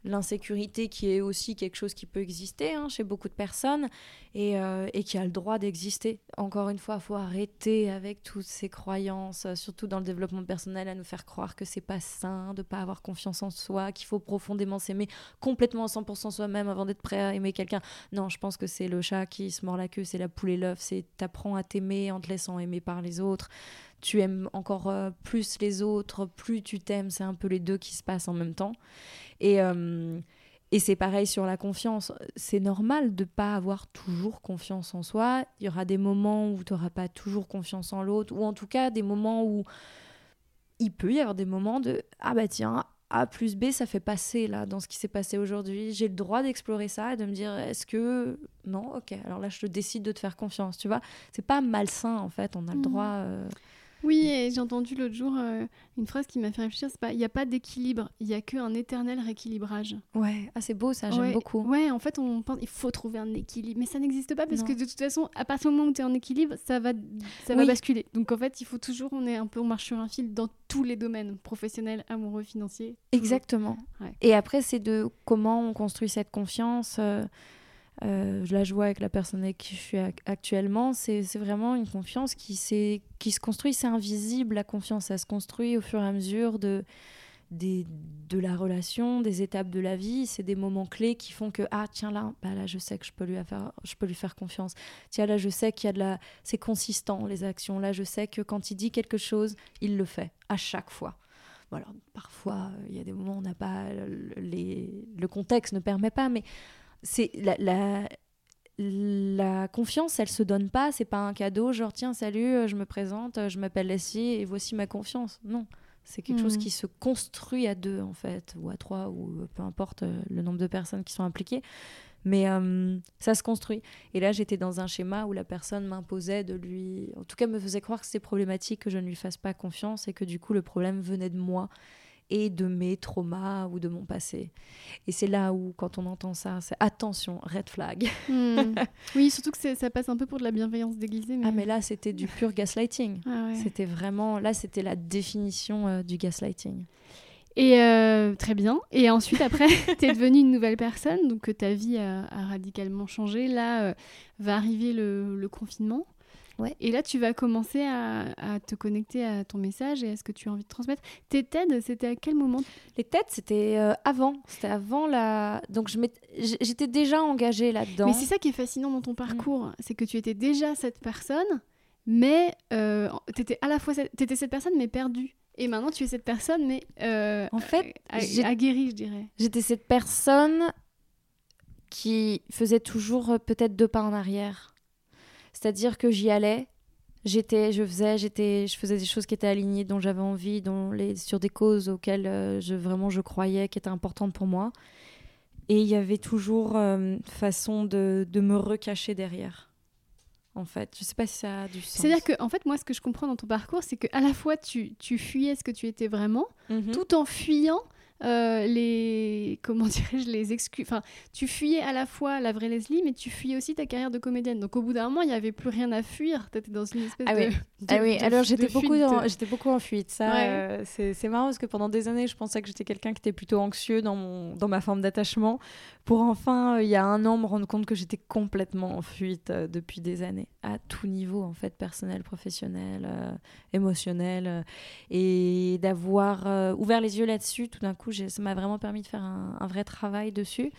l'insécurité qui est aussi quelque chose qui peut exister hein, chez beaucoup de personnes et, euh, et qui a le droit d'exister. Encore une fois, il faut arrêter avec toutes ces croyances, surtout dans le développement personnel, à nous faire croire que c'est pas sain de pas avoir confiance en soi, qu'il faut profondément s'aimer complètement à 100% soi-même avant d'être prêt à aimer quelqu'un. Non, je pense que c'est le chat qui se mord la queue, c'est la poule et l'œuf, c'est t'apprends à t'aimer en te laissant aimer par les autres tu aimes encore euh, plus les autres, plus tu t'aimes, c'est un peu les deux qui se passent en même temps. Et, euh, et c'est pareil sur la confiance. C'est normal de ne pas avoir toujours confiance en soi. Il y aura des moments où tu n'auras pas toujours confiance en l'autre, ou en tout cas des moments où il peut y avoir des moments de Ah bah tiens, A plus B, ça fait passer là dans ce qui s'est passé aujourd'hui. J'ai le droit d'explorer ça et de me dire Est-ce que. Non, ok, alors là je te décide de te faire confiance, tu vois. C'est pas malsain en fait, on a le mmh. droit. Euh, oui, et j'ai entendu l'autre jour euh, une phrase qui m'a fait réfléchir, c'est pas il n'y a pas d'équilibre, il y a qu'un éternel rééquilibrage. Ouais, ah, c'est beau ça, j'aime beaucoup. Ouais, en fait, on pense il faut trouver un équilibre, mais ça n'existe pas parce que de toute façon, à partir du moment où tu es en équilibre, ça va ça va basculer. Donc en fait, il faut toujours on est un peu on marche sur un fil dans tous les domaines, professionnels, amoureux, financiers. Exactement. Et après c'est de comment on construit cette confiance euh, euh, je la joue avec la personne avec qui je suis actuellement, c'est vraiment une confiance qui, se construit, c'est invisible, la confiance, ça se construit au fur et à mesure de, la relation, des étapes de la vie, c'est des moments clés qui font que, ah tiens là, bah là je sais que je peux lui faire, confiance, tiens là je sais qu'il y a de la... C'est consistant les actions, là je sais que quand il dit quelque chose, il le fait, à chaque fois. Voilà, parfois, il y a des moments où on n'a pas le contexte ne permet pas, mais c'est la, la, la confiance, elle se donne pas. C'est pas un cadeau, genre tiens, salut, je me présente, je m'appelle Leslie et voici ma confiance. Non, c'est quelque chose hmm. qui se construit à deux en fait, ou à trois, ou peu importe le nombre de personnes qui sont impliquées. Mais euh, ça se construit. Et là, j'étais dans un schéma où la personne m'imposait de lui. En tout cas, me faisait croire que c'était problématique, que je ne lui fasse pas confiance et que du coup, le problème venait de moi et de mes traumas ou de mon passé. Et c'est là où, quand on entend ça, c'est attention, red flag. Hmm. Oui, surtout que ça passe un peu pour de la bienveillance déguisée. Mais... Ah, mais là, c'était du pur gaslighting. Ah c'était vraiment. Là, c'était la définition euh, du gaslighting. Et euh, très bien. Et ensuite, après, tu es devenue une nouvelle personne, donc euh, ta vie a, radicalement changé. Là, euh, va arriver le, confinement. Ouais. Et là, tu vas commencer à, te connecter à ton message et à ce que tu as envie de transmettre. Tes TED, c'était à quel moment? Les TED, c'était avant. C'était avant la. Donc, j'étais déjà engagée là-dedans. Mais c'est ça qui est fascinant dans ton mm. parcours. C'est que tu étais déjà cette personne, mais tu étais à la fois cette... Étais cette personne, mais perdue. Et maintenant, tu es cette personne, mais euh, en fait, aguerrie, je dirais. J'étais cette personne qui faisait toujours euh, peut-être deux pas en arrière. C'est-à-dire que j'y allais, j'étais, je faisais, j'étais, je faisais des choses qui étaient alignées, dont j'avais envie, dont les, sur des causes auxquelles euh, je vraiment je croyais, qui étaient importantes pour moi. Et il y avait toujours une façon de, de me recacher derrière en fait. Je sais pas si ça a du sens. C'est-à-dire que, en fait, moi, ce que je comprends dans ton parcours, c'est que à la fois tu, tu fuyais ce que tu étais vraiment, mhm. tout en fuyant euh, les comment dirais-je les excuses enfin tu fuyais à la fois la vraie Leslie mais tu fuyais aussi ta carrière de comédienne. Donc au bout d'un moment il n'y avait plus rien à fuir. Tu étais dans une espèce ah de, oui. ah oui. alors j'étais beaucoup j'étais beaucoup en fuite. Ça euh, c'est marrant parce que pendant des années je pensais que j'étais quelqu'un qui était plutôt anxieux dans mon dans ma forme d'attachement. Pour enfin euh, il y a un an me rendre compte que j'étais complètement en fuite depuis des années à tout niveau en fait personnel professionnel émotionnel et d'avoir ouvert les yeux là-dessus tout d'un coup ça m'a vraiment permis de faire un, vrai travail dessus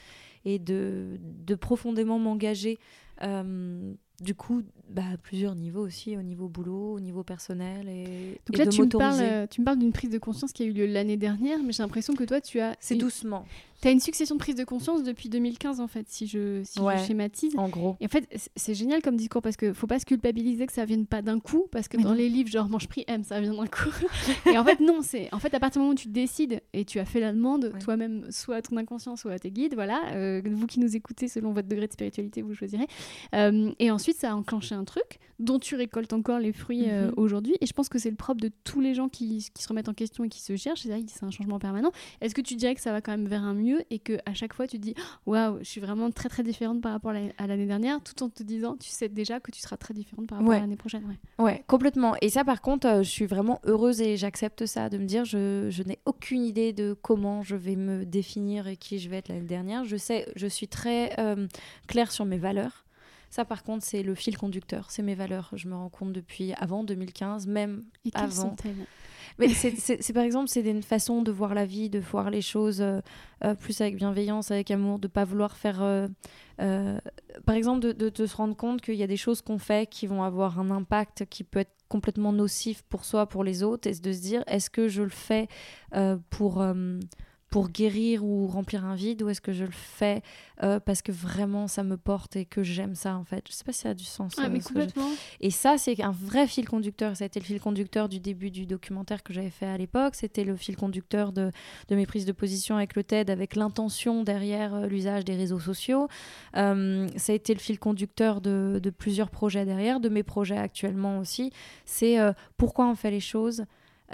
et de, de profondément m'engager. Euh, du coup, bah, à plusieurs niveaux aussi, au niveau boulot, au niveau personnel. Et, Donc là, tu, me parles, euh, tu me parles d'une prise de conscience qui a eu lieu l'année dernière, mais j'ai l'impression que toi, tu as... C'est doucement. Tu as une succession de prises de conscience depuis 2015, en fait, si je, si je schématise. En gros. Et en fait, c'est génial comme discours parce que faut pas se culpabiliser que ça vienne pas d'un coup, parce que dans les livres, genre mange prix M, ça vient d'un coup. et en fait, non, c'est en fait à partir du moment où tu décides et tu as fait la demande toi-même, soit à ton inconscient, soit à tes guides, voilà, euh, vous qui nous écoutez selon votre degré de spiritualité, vous choisirez. Euh, et ensuite, ça a enclenché un truc dont tu récoltes encore les fruits euh, mhm. aujourd'hui. Et je pense que c'est le propre de tous les gens qui, qui, se remettent en question et qui se cherchent. C'est un changement permanent. Est-ce que tu dirais que ça va quand même vers un mieux et que à chaque fois tu te dis waouh, je suis vraiment très très différente par rapport à l'année dernière, tout en te disant tu sais déjà que tu seras très différente par rapport à l'année prochaine. Ouais. complètement. Et ça, par contre, euh, je suis vraiment heureuse et j'accepte ça de me dire je, je n'ai aucune idée de comment je vais me définir et qui je vais être l'année dernière. Je sais, je suis très euh, claire sur mes valeurs. Ça, par contre, c'est le fil conducteur, c'est mes valeurs. Je me rends compte depuis avant 2015, même Et avant. Mais c'est par exemple, c'est une façon de voir la vie, de voir les choses euh, euh, plus avec bienveillance, avec amour, de pas vouloir faire. Euh, par exemple, de, de, te se rendre compte qu'il y a des choses qu'on fait qui vont avoir un impact qui peut être complètement nocif pour soi, pour les autres, et de se dire est-ce que je le fais pour pour guérir ou remplir un vide ou est-ce que je le fais euh, parce que vraiment ça me porte et que j'aime ça en fait? Je sais pas si ça a du sens ah, mais complètement. et ça c'est un vrai fil conducteur. Ça a été le fil conducteur du début du documentaire que j'avais fait à l'époque. C'était le fil conducteur de, de, mes prises de position avec le TED avec l'intention derrière euh, l'usage des réseaux sociaux. Euh, ça a été le fil conducteur de, de, plusieurs projets derrière de mes projets actuellement aussi. C'est pourquoi on fait les choses?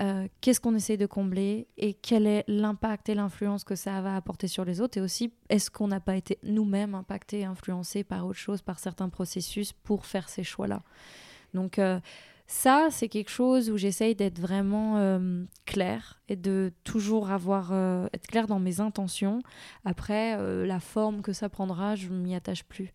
Euh, qu'est-ce qu'on essaie de combler et quel est l'impact et l'influence que ça va apporter sur les autres et aussi est-ce qu'on n'a pas été nous-mêmes impactés, influencés par autre chose, par certains processus pour faire ces choix-là? Donc euh, ça, c'est quelque chose où j'essaye d'être vraiment euh, claire et de toujours avoir euh, être claire dans mes intentions. Après, euh, la forme que ça prendra, je m'y attache plus.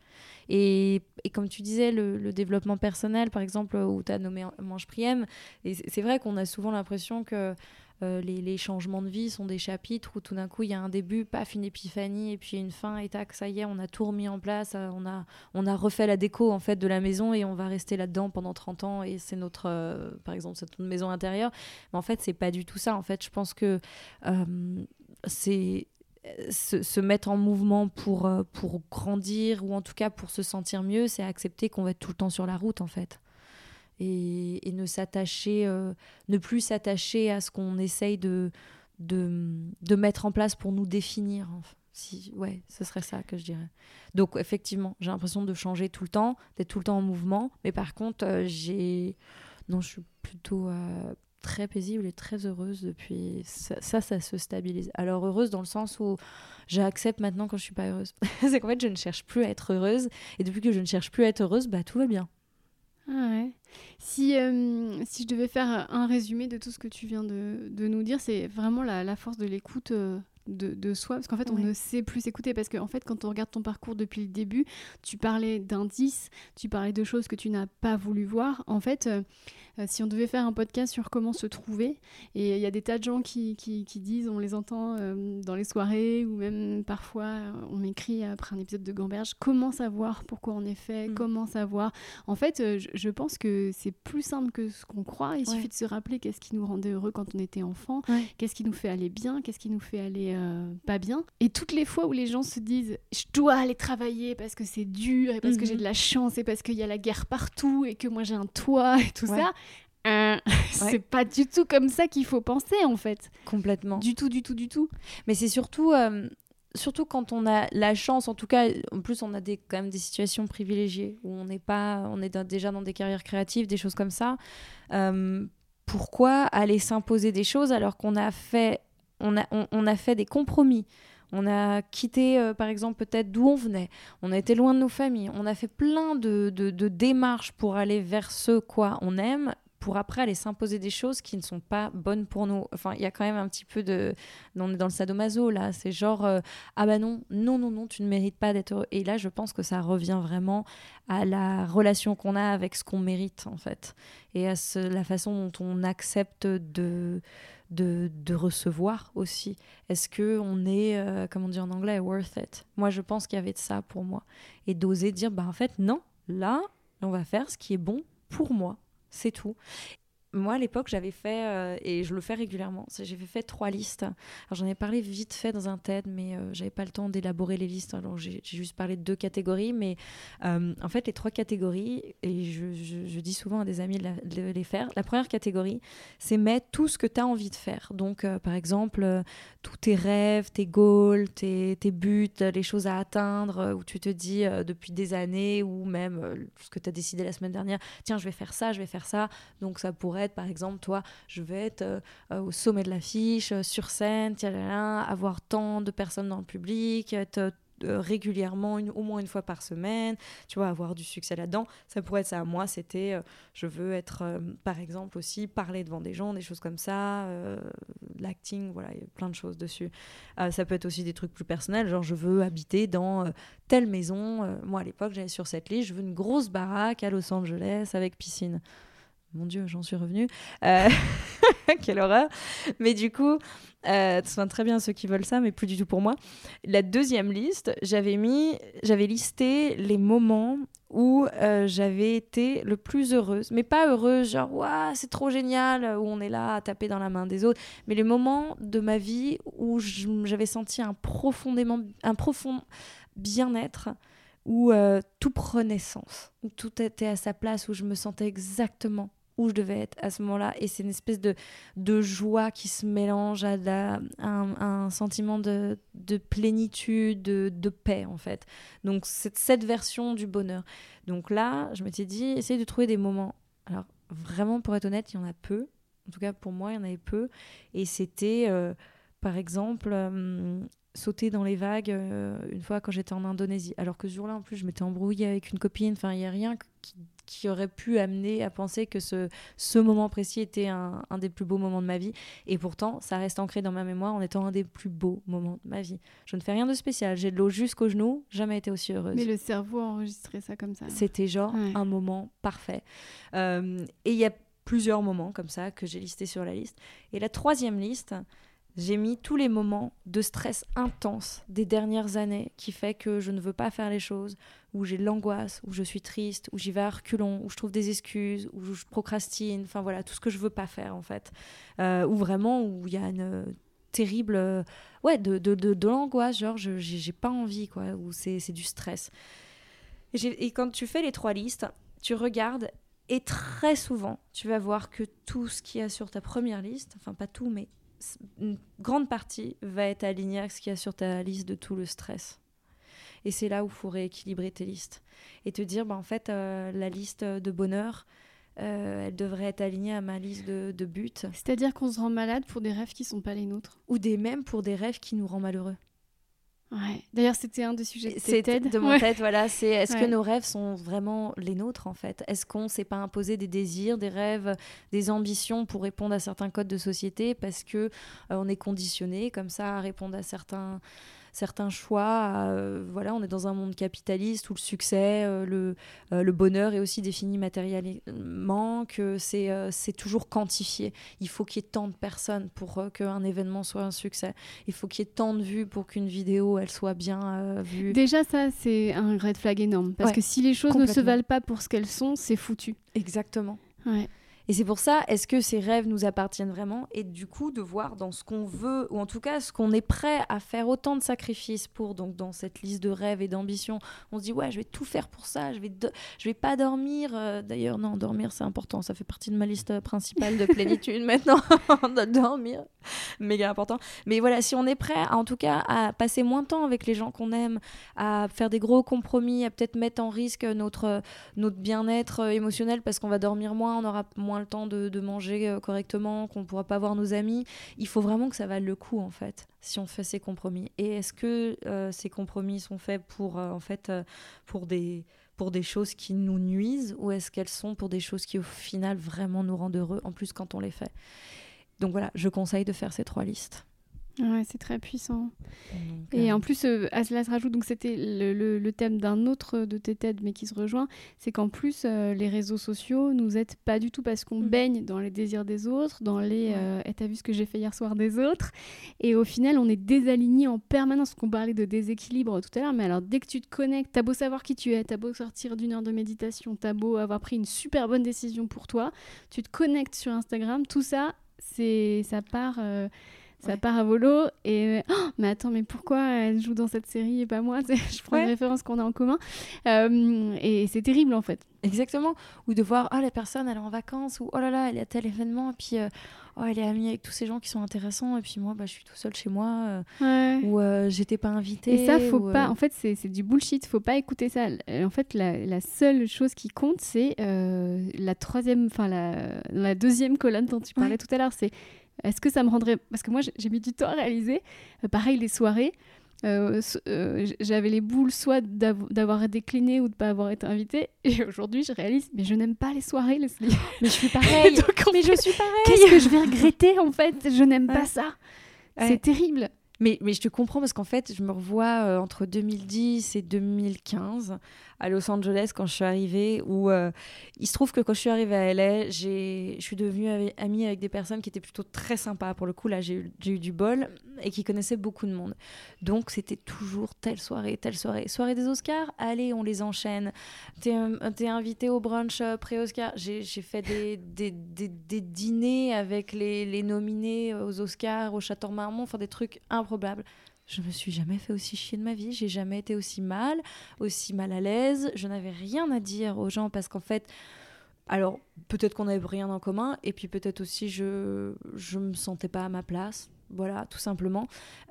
Et, et, comme tu disais, le, développement personnel, par exemple, où tu as nommé Mange Priem, c'est vrai qu'on a souvent l'impression que euh, les, changements de vie sont des chapitres où tout d'un coup il y a un début, paf, une épiphanie et puis une fin et tac, ça y est, on a tout remis en place, euh, on a, on a refait la déco en fait de la maison et on va rester là-dedans pendant 30 ans et c'est notre, euh, par exemple, cette maison intérieure. Mais en fait, c'est pas du tout ça. En fait, je pense que c'est se, mettre en mouvement pour, pour grandir ou en tout cas pour se sentir mieux, c'est accepter qu'on va être tout le temps sur la route en fait et, ne s'attacher, euh, ne plus s'attacher à ce qu'on essaye de, de, mettre en place pour nous définir. Si, ouais, ce serait ça que je dirais. Donc effectivement, j'ai l'impression de changer tout le temps, d'être tout le temps en mouvement, mais par contre, euh, j'ai, non, je suis plutôt euh, très paisible et très heureuse depuis. Ça, ça, ça, se stabilise. Alors heureuse dans le sens où j'accepte maintenant quand je suis pas heureuse. c'est qu'en fait, je ne cherche plus à être heureuse, et depuis que je ne cherche plus à être heureuse, bah tout va bien. Ah ouais. Si, euh, si je devais faire un résumé de tout ce que tu viens de, de nous dire, c'est vraiment la, force de l'écoute euh, de, de, soi, parce qu'en fait, on ne sait plus s'écouter, parce qu'en en fait, quand on regarde ton parcours depuis le début, tu parlais d'indices, tu parlais de choses que tu n'as pas voulu voir. En fait, euh, euh, si on devait faire un podcast sur comment se trouver, et il y a des tas de gens qui, qui, disent, on les entend euh, dans les soirées, ou même parfois on m'écrit après un épisode de Gamberge, comment savoir pourquoi on est fait, mm. comment savoir. En fait, je, pense que c'est plus simple que ce qu'on croit. Il suffit de se rappeler qu'est-ce qui nous rendait heureux quand on était enfant, qu'est-ce qui nous fait aller bien, qu'est-ce qui nous fait aller pas bien. Et toutes les fois où les gens se disent, je dois aller travailler parce que c'est dur, et parce que j'ai mm-hmm. de la chance, et parce qu'il y a la guerre partout, et que moi j'ai un toit, et tout ça, euh, c'est pas du tout comme ça qu'il faut penser en fait. Complètement. Du tout, du tout, du tout. Mais c'est surtout, euh, surtout quand on a la chance, en tout cas, en plus on a des, quand même des situations privilégiées où on n'est pas, on est déjà dans des carrières créatives, des choses comme ça. Euh, pourquoi aller s'imposer des choses alors qu'on a fait, on a, on, a fait des compromis on a quitté, par exemple, peut-être d'où on venait. On a été loin de nos familles. On a fait plein de, de, démarches pour aller vers ce quoi on aime pour après aller s'imposer des choses qui ne sont pas bonnes pour nous. Enfin, il y a quand même un petit peu de... On est dans le sadomaso, là. C'est genre, euh, ah bah non, non, non, non, tu ne mérites pas d'être. Et là, je pense que ça revient vraiment à la relation qu'on a avec ce qu'on mérite, en fait. Et à la façon dont on accepte de... De, de, recevoir aussi. Est-ce que on est, euh, comment dire en anglais, worth it? Moi, je pense qu'il y avait de ça pour moi. Et d'oser dire, bah en fait, non, là, on va faire ce qui est bon pour moi c'est tout. Moi, à l'époque, j'avais fait, euh, et je le fais régulièrement, j'avais fait trois listes. J'en ai parlé vite fait dans un TED, mais euh, j'avais pas le temps d'élaborer les listes. Alors, j'ai juste parlé de deux catégories, mais euh, en fait, les trois catégories, et je, dis souvent à des amis de, les faire. La première catégorie, c'est mettre tout ce que tu as envie de faire. Donc, par exemple, tous tes rêves, tes goals, tes, tes, buts, les choses à atteindre, où tu te dis depuis des années, ou même ce que tu as décidé la semaine dernière, tiens, je vais faire ça, je vais faire ça. Donc, ça pourrait par exemple, toi, je vais être euh, euh, au sommet de l'affiche, euh, sur scène, avoir tant de personnes dans le public, être régulièrement, une, au moins une fois par semaine, tu vois, avoir du succès là-dedans. Ça pourrait être ça. Moi, c'était, je veux être, par exemple, aussi parler devant des gens, des choses comme ça, l'acting, voilà, il y a plein de choses dessus. ça peut être aussi des trucs plus personnels, genre je veux habiter dans telle maison. moi, à l'époque, j'allais sur cette liste, je veux une grosse baraque à Los Angeles avec piscine. Mon Dieu, j'en suis revenue. Euh, quelle horreur. Mais du coup, euh, ça très bien ceux qui veulent ça, mais plus du tout pour moi. La deuxième liste, j'avais mis, j'avais listé les moments où euh, j'avais été le plus heureuse, mais pas heureuse, genre c'est trop génial, où on est là à taper dans la main des autres, mais les moments de ma vie où j'avais senti un profondément, un profond bien-être, où euh, tout prenait sens, où tout était à sa place, où je me sentais exactement où je devais être à ce moment-là. Et c'est une espèce de, de joie qui se mélange à, un, sentiment de, de plénitude, de, de, paix, en fait. Donc, c'est cette version du bonheur. Donc là, je m'étais dit, essaye de trouver des moments. Alors, vraiment, pour être honnête, il y en a peu. En tout cas, pour moi, il y en avait peu. Et c'était, euh, par exemple, euh, sauter dans les vagues euh, une fois quand j'étais en Indonésie. Alors que ce jour-là, en plus, je m'étais embrouillée avec une copine. Enfin, il n'y a rien qui qui aurait pu amener à penser que ce, ce moment précis était un, un, des plus beaux moments de ma vie. Et pourtant, ça reste ancré dans ma mémoire en étant un des plus beaux moments de ma vie. Je ne fais rien de spécial. J'ai de l'eau jusqu'aux genoux, jamais été aussi heureuse. Mais le cerveau a enregistré ça comme ça. C'était genre un moment parfait. Euh, et il y a plusieurs moments comme ça que j'ai listés sur la liste. Et la troisième liste, j'ai mis tous les moments de stress intense des dernières années qui fait que je ne veux pas faire les choses, où j'ai de l'angoisse, où je suis triste, où j'y vais à reculons, où je trouve des excuses, où je procrastine, enfin voilà, tout ce que je veux pas faire en fait. Euh, ou vraiment où il y a une terrible euh, ouais de, de, de, l'angoisse genre je j'ai pas envie quoi ou c'est du stress et, et, quand tu fais les trois listes tu regardes et très souvent tu vas voir que tout ce qu'il y a sur ta première liste enfin pas tout mais une grande partie va être aligné avec ce qu'il y a sur ta liste de tout le stress et c'est là où il faut rééquilibrer tes listes et te dire bah en fait euh, la liste de bonheur euh, elle devrait être alignée à ma liste de, de buts. C'est-à-dire qu'on se rend malade pour des rêves qui sont pas les nôtres? Ou des mêmes pour des rêves qui nous rendent malheureux. Ouais. D'ailleurs, c'était un des sujets de, de mon tête. Voilà, c'est est-ce que nos rêves sont vraiment les nôtres en fait? Est-ce qu'on s'est pas imposé des désirs, des rêves, des ambitions pour répondre à certains codes de société parce que euh, on est conditionné comme ça à répondre à certains certains choix. Euh, voilà, on est dans un monde capitaliste où le succès, euh, le, euh, le bonheur est aussi défini matériellement, que c'est toujours quantifié. Il faut qu'il y ait tant de personnes pour qu'un événement soit un succès. Il faut qu'il y ait tant de vues pour qu'une vidéo elle soit bien vue. Déjà ça c'est un red flag énorme parce que si les choses ne se valent pas pour ce qu'elles sont, c'est foutu. Exactement. Ouais. Et c'est pour ça, est-ce que ces rêves nous appartiennent vraiment? Et du coup, de voir dans ce qu'on veut, ou en tout cas ce qu'on est prêt à faire autant de sacrifices pour, donc dans cette liste de rêves et d'ambitions, on se dit, ouais, je vais tout faire pour ça, je vais, je vais pas dormir. Euh, d'ailleurs, non, dormir, c'est important, ça fait partie de ma liste principale de plénitude maintenant, de dormir, méga important. Mais voilà, si on est prêt, en tout cas, à passer moins de temps avec les gens qu'on aime, à faire des gros compromis, à peut-être mettre en risque notre, notre bien-être émotionnel parce qu'on va dormir moins, on aura moins le temps de, manger euh, correctement, qu'on ne pourra pas voir nos amis. Il faut vraiment que ça vaille le coup, en fait, si on fait ces compromis. Et est-ce que euh, ces compromis sont faits pour, euh, en fait, pour des pour des choses qui nous nuisent ou est-ce qu'elles sont pour des choses qui au final vraiment nous rendent heureux en plus quand on les fait? Donc voilà je conseille de faire ces trois listes Ouais, c'est très puissant. et euh, en plus, euh, à cela se rajoute, donc c'était le, le, thème d'un autre de tes TED, mais qui se rejoint, c'est qu'en plus, euh, les réseaux sociaux nous aident pas du tout parce qu'on mm. baigne dans les désirs des autres, dans les et t'as vu ce que j'ai fait hier soir des autres? Et au final, on est désaligné en permanence. qu'on parlait de déséquilibre tout à l'heure, mais alors dès que tu te connectes, t'as beau savoir qui tu es, t'as beau sortir d'une heure de méditation, t'as beau avoir pris une super bonne décision pour toi, tu te connectes sur Instagram, tout ça, c'est ça part ça part à volo et oh, mais attends mais pourquoi elle joue dans cette série et pas moi? Je prends une référence qu'on a en commun. Euh, et c'est terrible en fait. Exactement. Ou de voir oh la personne elle est en vacances ou oh là là elle est à tel événement et puis euh, oh elle est amie avec tous ces gens qui sont intéressants et puis moi bah, je suis tout seul chez moi euh, ou j'étais pas invitée et ça faut pas en fait c'est du bullshit. Faut pas écouter ça. En fait la, la seule chose qui compte c'est la troisième enfin la, la deuxième colonne dont tu parlais tout à l'heure c'est est-ce que ça me rendrait... Parce que moi, j'ai mis du temps à réaliser. Euh, pareil, les soirées. Euh, euh, j'avais les boules soit d'avoir décliné ou de pas avoir été invitée. Et aujourd'hui je réalise mais je n'aime pas les soirées Leslie. Mais je suis pareil mais je suis pareil qu'est-ce que je vais regretter en fait? Je n'aime pas ça. C'est terrible. Mais, mais je te comprends parce qu'en fait je me revois entre 2010 et 2015 à Los Angeles quand je suis arrivée, où euh, il se trouve que quand je suis arrivée à LA, je suis devenue amie avec des personnes qui étaient plutôt très sympas. Pour le coup, là, j'ai eu, du bol et qui connaissaient beaucoup de monde. Donc, c'était toujours telle soirée, telle soirée. Soirée des Oscars, allez, on les enchaîne. T'es es invité au brunch euh, pré-Oscar. J'ai fait des, des, des, dîners avec les, les nominés aux Oscars, au Château Marmont, enfin des trucs improbables. Je me suis jamais fait aussi chier de ma vie, j'ai jamais été aussi mal, aussi mal à l'aise, je n'avais rien à dire aux gens parce qu'en fait, alors peut-être qu'on n'avait rien en commun et puis peut-être aussi je je me sentais pas à ma place, voilà, tout simplement.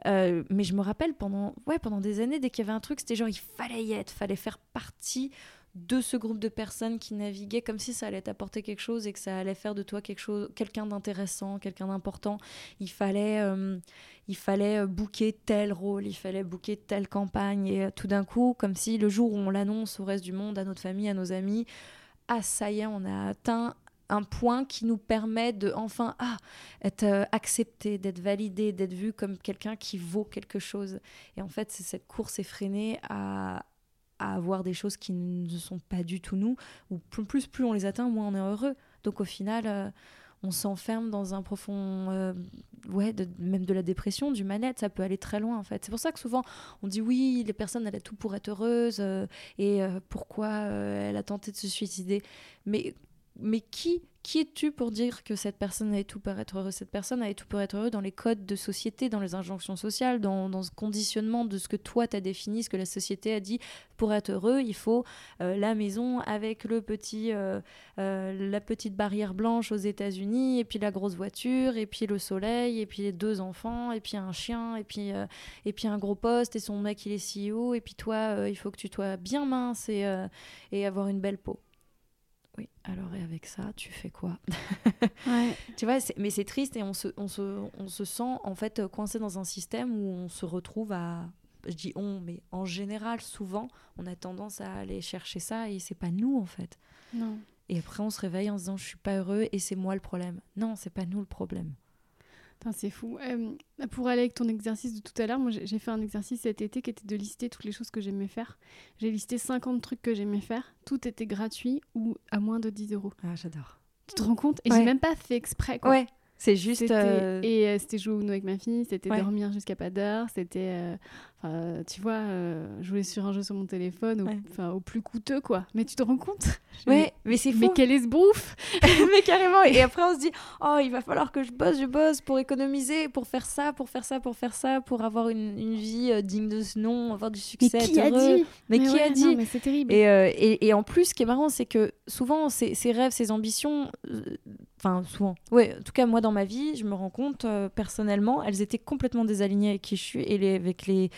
Euh, mais je me rappelle pendant ouais pendant des années dès qu'il y avait un truc, c'était genre il fallait y être, fallait faire partie de ce groupe de personnes qui naviguaient comme si ça allait t'apporter quelque chose et que ça allait faire de toi quelque chose, quelqu'un d'intéressant, quelqu'un d'important. Il fallait, euh, il fallait euh, booker tel rôle, il fallait booker telle campagne et euh, tout d'un coup, comme si le jour où on l'annonce au reste du monde, à notre famille, à nos amis, ah ça y est, on a atteint un point qui nous permet de enfin ah, être accepté, d'être validé, d'être vu comme quelqu'un qui vaut quelque chose. Et en fait, c'est cette course effrénée à, à avoir des choses qui ne sont pas du tout nous, ou plus, plus on les atteint, moins on est heureux. Donc au final, euh, on s'enferme dans un profond, euh, ouais, même de la dépression, du mal-être. Ça peut aller très loin en fait. C'est pour ça que souvent on dit oui, les personnes elles ont tout pour être heureuses euh, et pourquoi elle a tenté de se suicider. Mais mais qui qui es-tu pour dire que cette personne a tout pour être heureuse Cette personne a tout pour être heureuse dans les codes de société, dans les injonctions sociales, dans, dans ce conditionnement de ce que toi t'as défini, ce que la société a dit. Pour être heureux, il faut euh, la maison avec le petit, euh, euh, la petite barrière blanche aux États-Unis, et puis la grosse voiture, et puis le soleil, et puis les deux enfants, et puis un chien, et puis, et puis un gros poste, et son mec il est CEO, et puis toi il faut que tu sois bien mince et, et avoir une belle peau. Oui, alors et avec ça, tu fais quoi? Ouais. Tu vois, mais c'est triste et on se, on, se, on se sent en fait coincé dans un système où on se retrouve à. Je dis on, mais en général, souvent, on a tendance à aller chercher ça et c'est pas nous en fait. Non. Et après, on se réveille en se disant je suis pas heureux et c'est moi le problème. Non, c'est pas nous le problème. C'est fou. Euh, pour aller avec ton exercice de tout à l'heure, moi j'ai j'ai fait un exercice cet été qui était de lister toutes les choses que j'aimais faire. J'ai listé 50 trucs que j'aimais faire. Tout était gratuit ou à moins de 10 euros. Ah, j'adore. Tu te rends compte? Et Ouais. j'ai même pas fait exprès. Quoi. Ouais, c'est juste. Euh, Et euh, c'était jouer au Uno avec ma fille, c'était Ouais. dormir jusqu'à pas d'heure, c'était, euh, tu vois, euh, jouer sur un jeu sur mon téléphone, au, Ouais. au plus coûteux, quoi. Mais tu te rends compte? Ouais, mais c'est fou. Mais quel esbrouf mais carrément. Et après, on se dit, oh, il va falloir que je bosse, je bosse pour économiser, pour faire ça, pour faire ça, pour faire ça, pour avoir une, une vie digne de ce nom, avoir du Mais succès. qui être a dit? Mais qui ouais, a non, dit? Mais c'est terrible. et, et, et en plus, ce qui est marrant, c'est que souvent, ces, ces rêves, ces ambitions, enfin, souvent, ouais, en tout cas, moi, dans ma vie, je me rends compte, euh, personnellement, elles étaient complètement désalignées avec qui je suis et avec, les,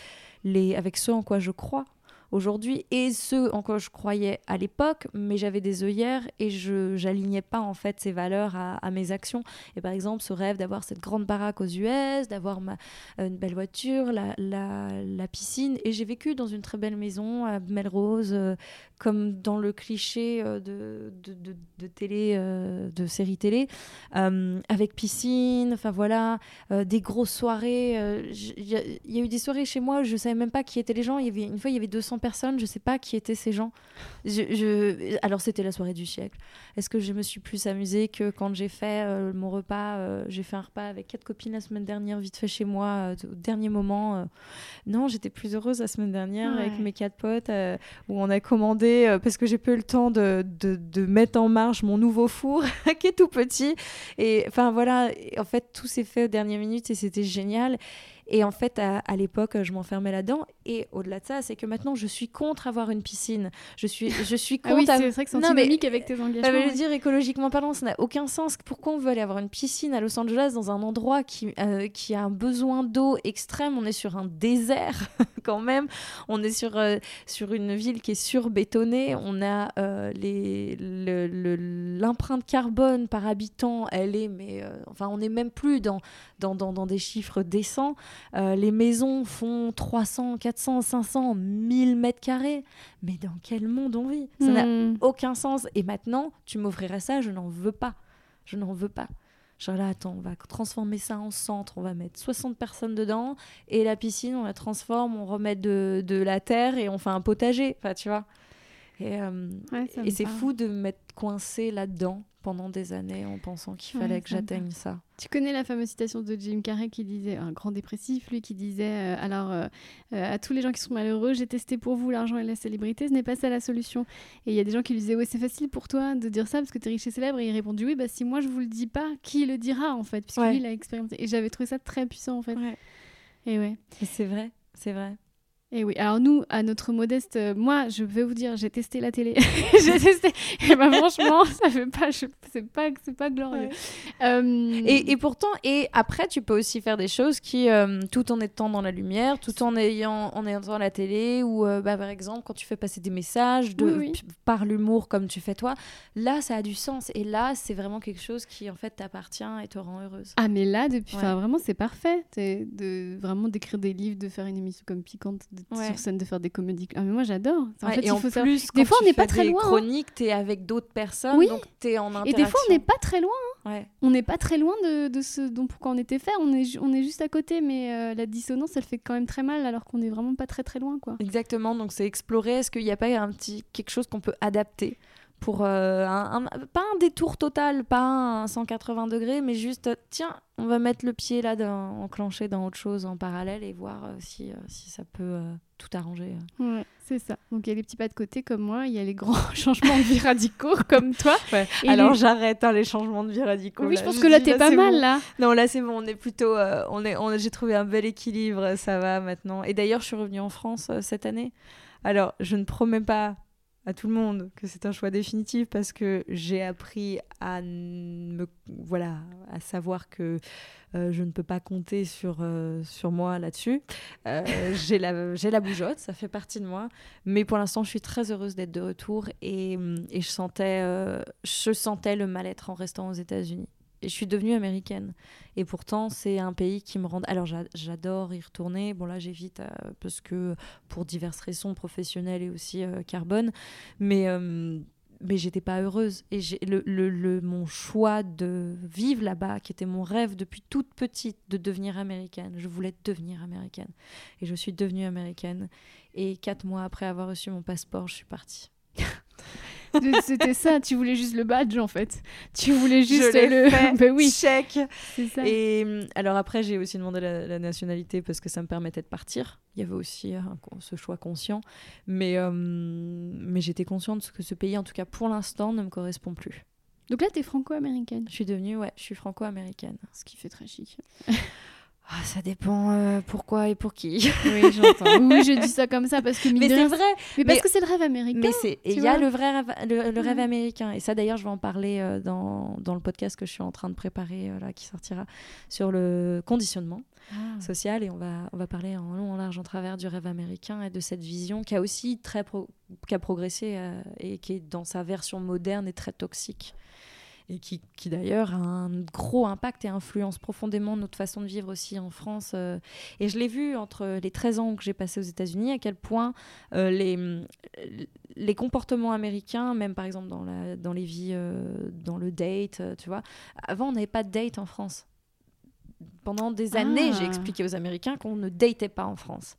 les, avec ce en quoi je crois aujourd'hui et ce en quoi je croyais à l'époque, mais j'avais des œillères et je j'alignais pas en fait ces valeurs à, mes actions. Et par exemple, ce rêve d'avoir cette grande baraque aux US, d'avoir ma une belle voiture, la, la, la piscine, et j'ai vécu dans une très belle maison à Melrose, euh, comme dans le cliché euh, de, de, de, télé, euh, de série télé, euh, avec piscine, enfin voilà, euh, des grosses soirées. euh, Il y, a- eu des soirées chez moi, je savais même pas qui étaient les gens. Y avait, une fois, il y avait 200 personnes, je sais pas qui étaient ces gens. Je, je- Alors, c'était la soirée du siècle. Est-ce que je me suis plus amusée que quand j'ai fait euh, mon repas euh, J'ai fait un repas avec quatre copines la semaine dernière, vite fait chez moi, euh, au dernier moment. Non, j'étais plus heureuse la semaine dernière avec mes quatre potes, où on a commandé, parce que j'ai pas eu le temps de, de, de mettre en marche mon nouveau four, qui est tout petit. Et enfin voilà, en fait, tout s'est fait aux dernières minutes et c'était génial. Et en fait, à, à l'époque, je m'enfermais là-dedans. Et au-delà de ça, c'est que maintenant, je suis contre avoir une piscine. Je suis, je suis ah oui, contre. c'est vrai que c'est antinomique avec tes engagements. Ça veut ouais. dire écologiquement parlant, ça n'a aucun sens. Pourquoi on veut aller avoir une piscine à Los Angeles dans un endroit qui, euh, qui a un besoin d'eau extrême? On est sur un désert quand même. On est sur, euh, sur une ville qui est surbétonnée. On a euh, les- le- le- l'empreinte carbone par habitant, elle est, mais enfin, on n'est même plus dans, dans, dans, dans des chiffres décents. Euh, les maisons font 300, 400, 500, 1000 mètres carrés. Mais dans quel monde on vit? Ça n'a Hmm. aucun sens. Et maintenant, tu m'offrirais ça, je n'en veux pas. Je n'en veux pas. Genre là, attends, on va transformer ça en centre, on va mettre 60 personnes dedans, et la piscine, on la transforme, on remet de, de la terre et on fait un potager. Enfin, tu vois. Et, euh, Ouais, et c'est fou de me mettre coincé là-dedans pendant des années en pensant qu'il Ouais, fallait que j'atteigne ça. Tu connais la fameuse citation de Jim Carrey qui disait, un grand dépressif, lui, qui disait euh, Alors, euh, euh, à tous les gens qui sont malheureux, j'ai testé pour vous l'argent et la célébrité, ce n'est pas ça la solution. Et il y a des gens qui lui disaient Ouais, c'est facile pour toi de dire ça parce que tu es riche et célèbre. Et il répondit Oui, bah si moi je vous le dis pas, qui le dira en fait? Puisque Ouais. lui, il a expérimenté. Et j'avais trouvé ça très puissant en fait. Ouais. Et ouais. Et c'est vrai, c'est vrai. Et oui, alors nous, à notre modeste, euh, moi, je vais vous dire, j'ai testé la télé. j'ai testé. Et bah franchement, ça fait pas, je- c'est pas, c'est pas glorieux. Euh, Et, et pourtant, et après, tu peux aussi faire des choses qui, euh, tout en étant dans la lumière, tout en ayant, en ayant la télé, ou bah, par exemple, quand tu fais passer des messages de, Oui, oui. p- par l'humour comme tu fais toi, là, ça a du sens. Et là, c'est vraiment quelque chose qui, en fait, t'appartient et te rend heureuse. Ah mais là, depuis, Ouais. enfin vraiment c'est parfait, de vraiment d'écrire des livres, de faire une émission comme piquante, Ouais. sur scène, de faire des comédies. Ah mais moi j'adore. En fait, et il en faut savoir- plus, Des fois, on n'est pas très loin, hein. chroniques, t'es avec d'autres personnes, Oui. donc t'es en Et interaction. des fois, on n'est pas très loin. Ouais. On n'est pas très loin de, de ce dont pourquoi on était fait. On est, on est juste à côté, mais euh, la dissonance, elle fait quand même très mal, alors qu'on est vraiment pas très très loin, quoi. Exactement, donc c'est explorer, est-ce qu'il n'y a pas un petit quelque chose qu'on peut adapter pour euh, un, un- pas un détour total, pas un 180 degrés, mais juste tiens, on va mettre le pied là, dans, enclenché dans autre chose en parallèle et voir euh, si, euh, si ça peut tout arranger. Ouais, c'est ça. Donc il y a les petits pas de côté comme moi, il y a les grands changements de vie radicaux comme toi. Et Alors les- j'arrête hein, les changements de vie radicaux. Oui, je pense Je que là t'es pas mal bon. là. Non, là c'est bon, on est plutôt, on est, on- j'ai trouvé un bel équilibre, ça va maintenant. Et d'ailleurs, je suis revenue en France cette année. Alors, je ne promets pas à tout le monde que c'est un choix définitif parce que j'ai appris à me, voilà, à savoir que euh, je ne peux pas compter sur euh, sur moi là-dessus. Euh, j'ai la, j'ai la bougeotte, ça fait partie de moi. Mais pour l'instant, je suis très heureuse d'être de retour et, et je sentais, je sentais le mal-être en restant aux États-Unis. Et je suis devenue américaine. Et pourtant, c'est un pays qui me rend. Alors, j'a- j'adore y retourner. Bon, là, j'évite euh, parce que pour diverses raisons professionnelles et aussi euh, carbone. Mais, euh, mais j'étais pas heureuse. Et le, le, le- mon choix de vivre là-bas, qui était mon rêve depuis toute petite, de devenir américaine. Je voulais devenir américaine. Et je suis devenue américaine. Et quatre mois après avoir reçu mon passeport, je suis partie. C'était ça, tu voulais juste le badge en fait. Tu voulais juste le. fait. Ben oui, Chèque. ça. Et hum, alors après, j'ai aussi demandé la, la nationalité parce que ça me permettait de partir. Il y avait aussi euh, un ce choix conscient. Mais, hum, mais j'étais consciente que ce pays, en tout cas pour l'instant, ne me correspond plus. Donc là t'es franco-américaine, Je suis devenue, ouais, je suis franco-américaine. ce qui fait très chic. Ah, ça dépend euh, pourquoi et pour qui. Oui, j'entends. oui, je dis ça comme ça parce que mais c'est vrai. Mais parce que c'est le rêve américain. Mais c'est il y a le vrai rêve, le, le rêve Ouais. américain et ça d'ailleurs je vais en parler euh, dans, dans le podcast que je suis en train de préparer euh, là qui sortira sur le conditionnement. Ah. social et on va, on va parler en long, en large, en travers du rêve américain et de cette vision qui a aussi très pro- qui a progressé et qui est dans sa version moderne et très toxique et qui, qui d'ailleurs a un gros impact et influence profondément notre façon de vivre aussi en France. euh. et je l'ai vu entre les 13 ans que j'ai passé aux États-Unis, à quel point euh, les, les comportements américains, même par exemple dans, la, dans les vies, euh, dans le date, tu vois, avant on n'avait pas de date en France. Pendant des années, Ah. j'ai expliqué aux Américains qu'on ne datait pas en France.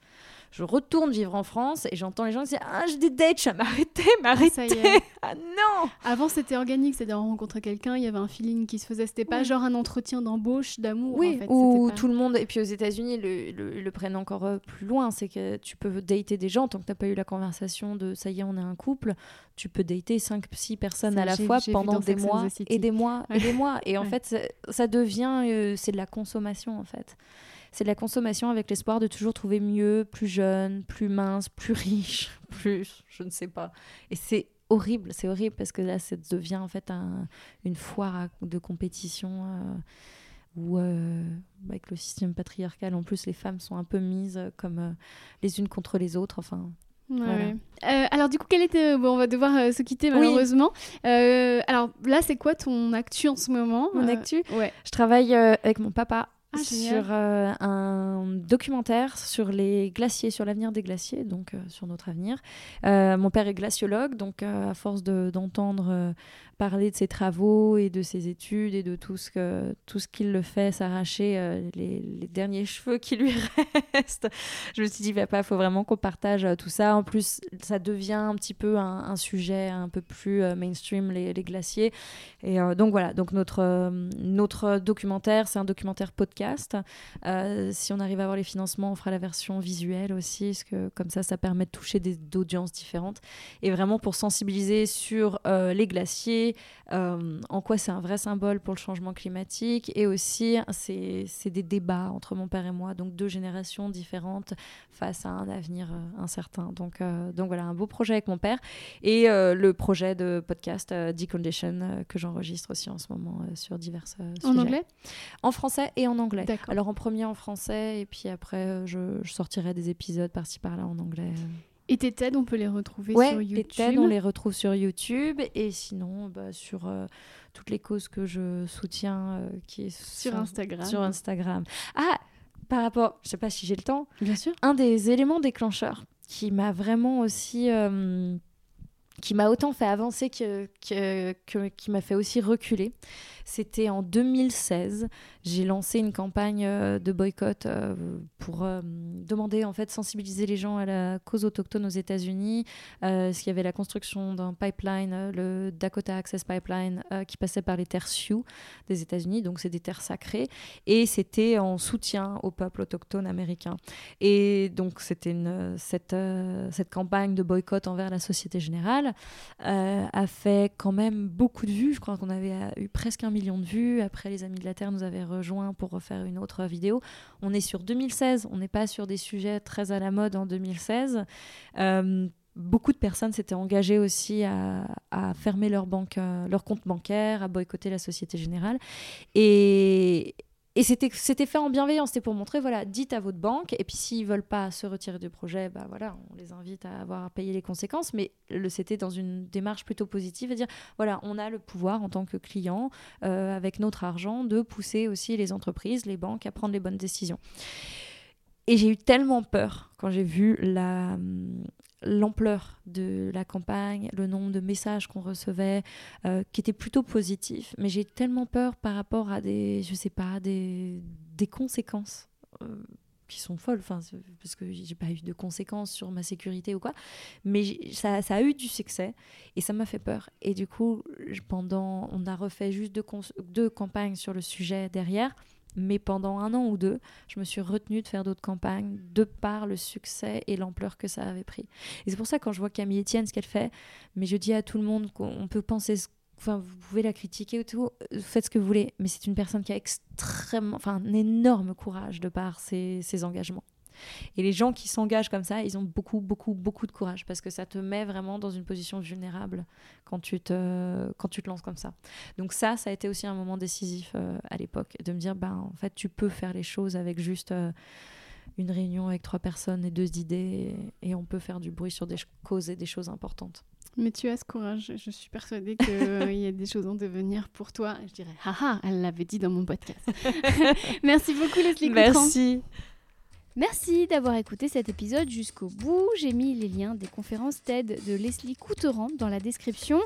Je retourne vivre en France et j'entends les gens disent Ah, j'ai des dates, je m'arrêter, m'arrêter. est. Ah non Avant, c'était organique, c'est-à-dire on rencontrait quelqu'un, il y avait un feeling qui se faisait. C'était pas genre un entretien d'embauche, d'amour. Oui, en fait. pas- tout le monde, et puis aux États-Unis, le, le- le prennent encore euh, plus loin. C'est que tu peux dater des gens tant que tu n'as pas eu la conversation de ça y est, on est un couple. Tu peux dater 5-6 personnes à la fois pendant des mois et des mois et des mois. Et en Ouais. fait, ça, ça devient, euh, c'est de la consommation en fait. C'est de la consommation avec l'espoir de toujours trouver mieux, plus jeune, plus mince, plus riche, plus, je ne sais pas. Et c'est horrible, c'est horrible parce que là, ça devient en fait un- une foire de compétition euh, où, euh, avec le système patriarcal, en plus, les femmes sont un peu mises euh, comme les unes contre les autres. Enfin, Ouais, Voilà. ouais. Euh, alors du coup, quel était bon, On va devoir euh, se quitter Oui. malheureusement. Euh, alors là, c'est quoi ton actu en ce moment mon actu. Ouais. Je travaille avec mon papa Ah, sur un documentaire sur les glaciers, sur l'avenir des glaciers, donc sur notre avenir. Mon père est glaciologue, donc à force de- d'entendre parler de ses travaux et de ses études et de tout ce que tout ce qu'il le fait s'arracher euh, les, derniers cheveux qui lui restent, je me suis dit papa, il faut vraiment qu'on partage euh, tout ça. En plus, ça devient un petit peu un, sujet un peu plus euh, mainstream les, les glaciers. Et donc voilà, donc notre, notre documentaire, c'est un documentaire podcast. Si on arrive à avoir les financements, on fera la version visuelle aussi, parce que comme ça, ça permet de toucher des d'audiences différentes. Et vraiment pour sensibiliser sur les glaciers, euh, en quoi c'est un vrai symbole pour le changement climatique. Et aussi, c'est des débats entre mon père et moi, donc deux générations différentes face à un avenir euh, incertain. Donc, euh, donc voilà, un beau projet avec mon père. Et le projet de podcast Decondition que j'enregistre aussi en ce moment sur divers euh, En sujets. anglais? En français et en anglais. Alors en premier en français et puis après je, je sortirai des épisodes par-ci par-là en anglais. Et tes TED, on peut les retrouver ouais, sur YouTube. TED, on les retrouve sur YouTube et sinon bah, sur euh, toutes les causes que je soutiens euh, qui est sur Instagram. Sur Instagram. Ah, par rapport, je sais pas si j'ai le temps, Bien sûr. un des éléments déclencheurs qui m'a vraiment aussi euh, qui m'a autant fait avancer que, qui m'a fait aussi reculer. C'était en 2016. J'ai lancé une campagne euh, de boycott euh, pour euh, demander en fait sensibiliser les gens à la cause autochtone aux États-Unis. Euh, qu'il y avait la construction d'un pipeline, le Dakota Access Pipeline, qui passait par les terres Sioux des États-Unis. Donc c'est des terres sacrées et c'était en soutien au peuple autochtone américain. Et donc c'était cette cette campagne de boycott envers la Société Générale a fait quand même beaucoup de vues. Je crois qu'on avait eu presque un million de vues. Après, les Amis de la Terre nous avaient rejoints pour refaire une autre vidéo. On est sur 2016, on n'est pas sur des sujets très à la mode en 2016. Euh, beaucoup de personnes s'étaient engagées aussi à, fermer leur, euh, leur compte bancaire, à boycotter la Société Générale. Et c'était, fait en bienveillance, c'était pour montrer, voilà, dites à votre banque, et puis s'ils veulent pas se retirer du projet, bah voilà, on les invite à avoir à payer les conséquences, mais c'était dans une démarche plutôt positive, à dire, voilà, on a le pouvoir en tant que client, euh, avec notre argent, de pousser aussi les entreprises, les banques à prendre les bonnes décisions. Et j'ai eu tellement peur quand j'ai vu la, l'ampleur de la campagne, le nombre de messages qu'on recevait, euh, qui étaient plutôt positifs. Mais j'ai tellement peur par rapport à des, je sais pas, des, des conséquences euh, qui sont folles, parce que j'ai pas eu de conséquences sur ma sécurité ou quoi. Mais ça, ça, a eu du succès et ça m'a fait peur. Et du coup, pendant, on a refait juste deux, deux campagnes sur le sujet derrière. Mais pendant un an ou deux, je me suis retenue de faire d'autres campagnes de par le succès et l'ampleur que ça avait pris. Et c'est pour ça quand je vois Camille Etienne, ce qu'elle fait, mais je dis à tout le monde qu'on peut penser, enfin vous pouvez la critiquer ou tout, faites ce que vous voulez, mais c'est une personne qui a extrêmement, enfin un énorme courage de par ses engagements. Et les gens qui s'engagent comme ça, ils ont beaucoup, beaucoup, beaucoup de courage parce que ça te met vraiment dans une position vulnérable quand tu te, quand tu te lances comme ça. Donc ça, ça a été aussi un moment décisif euh, à l'époque, de me dire, ben, en fait, tu peux faire les choses avec juste... Euh, une réunion avec trois personnes et deux idées et, on peut faire du bruit sur des causes et des choses importantes. Mais tu as ce courage. Je suis persuadée qu'il euh, y a des choses en devenir pour toi. Je dirais, haha, elle l'avait dit dans mon podcast. Merci beaucoup, Leslie Merci. Merci d'avoir écouté cet épisode jusqu'au bout. J'ai mis les liens des conférences TED de Leslie Couterand dans la description.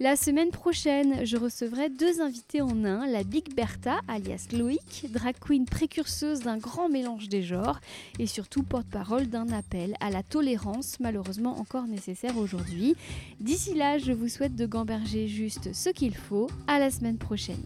La semaine prochaine, je recevrai deux invités en un, la Big Bertha, alias Loïc, drag queen précurseuse d'un grand mélange des genres et surtout porte-parole d'un appel à la tolérance, malheureusement encore nécessaire aujourd'hui. D'ici là, je vous souhaite de gamberger juste ce qu'il faut. À la semaine prochaine.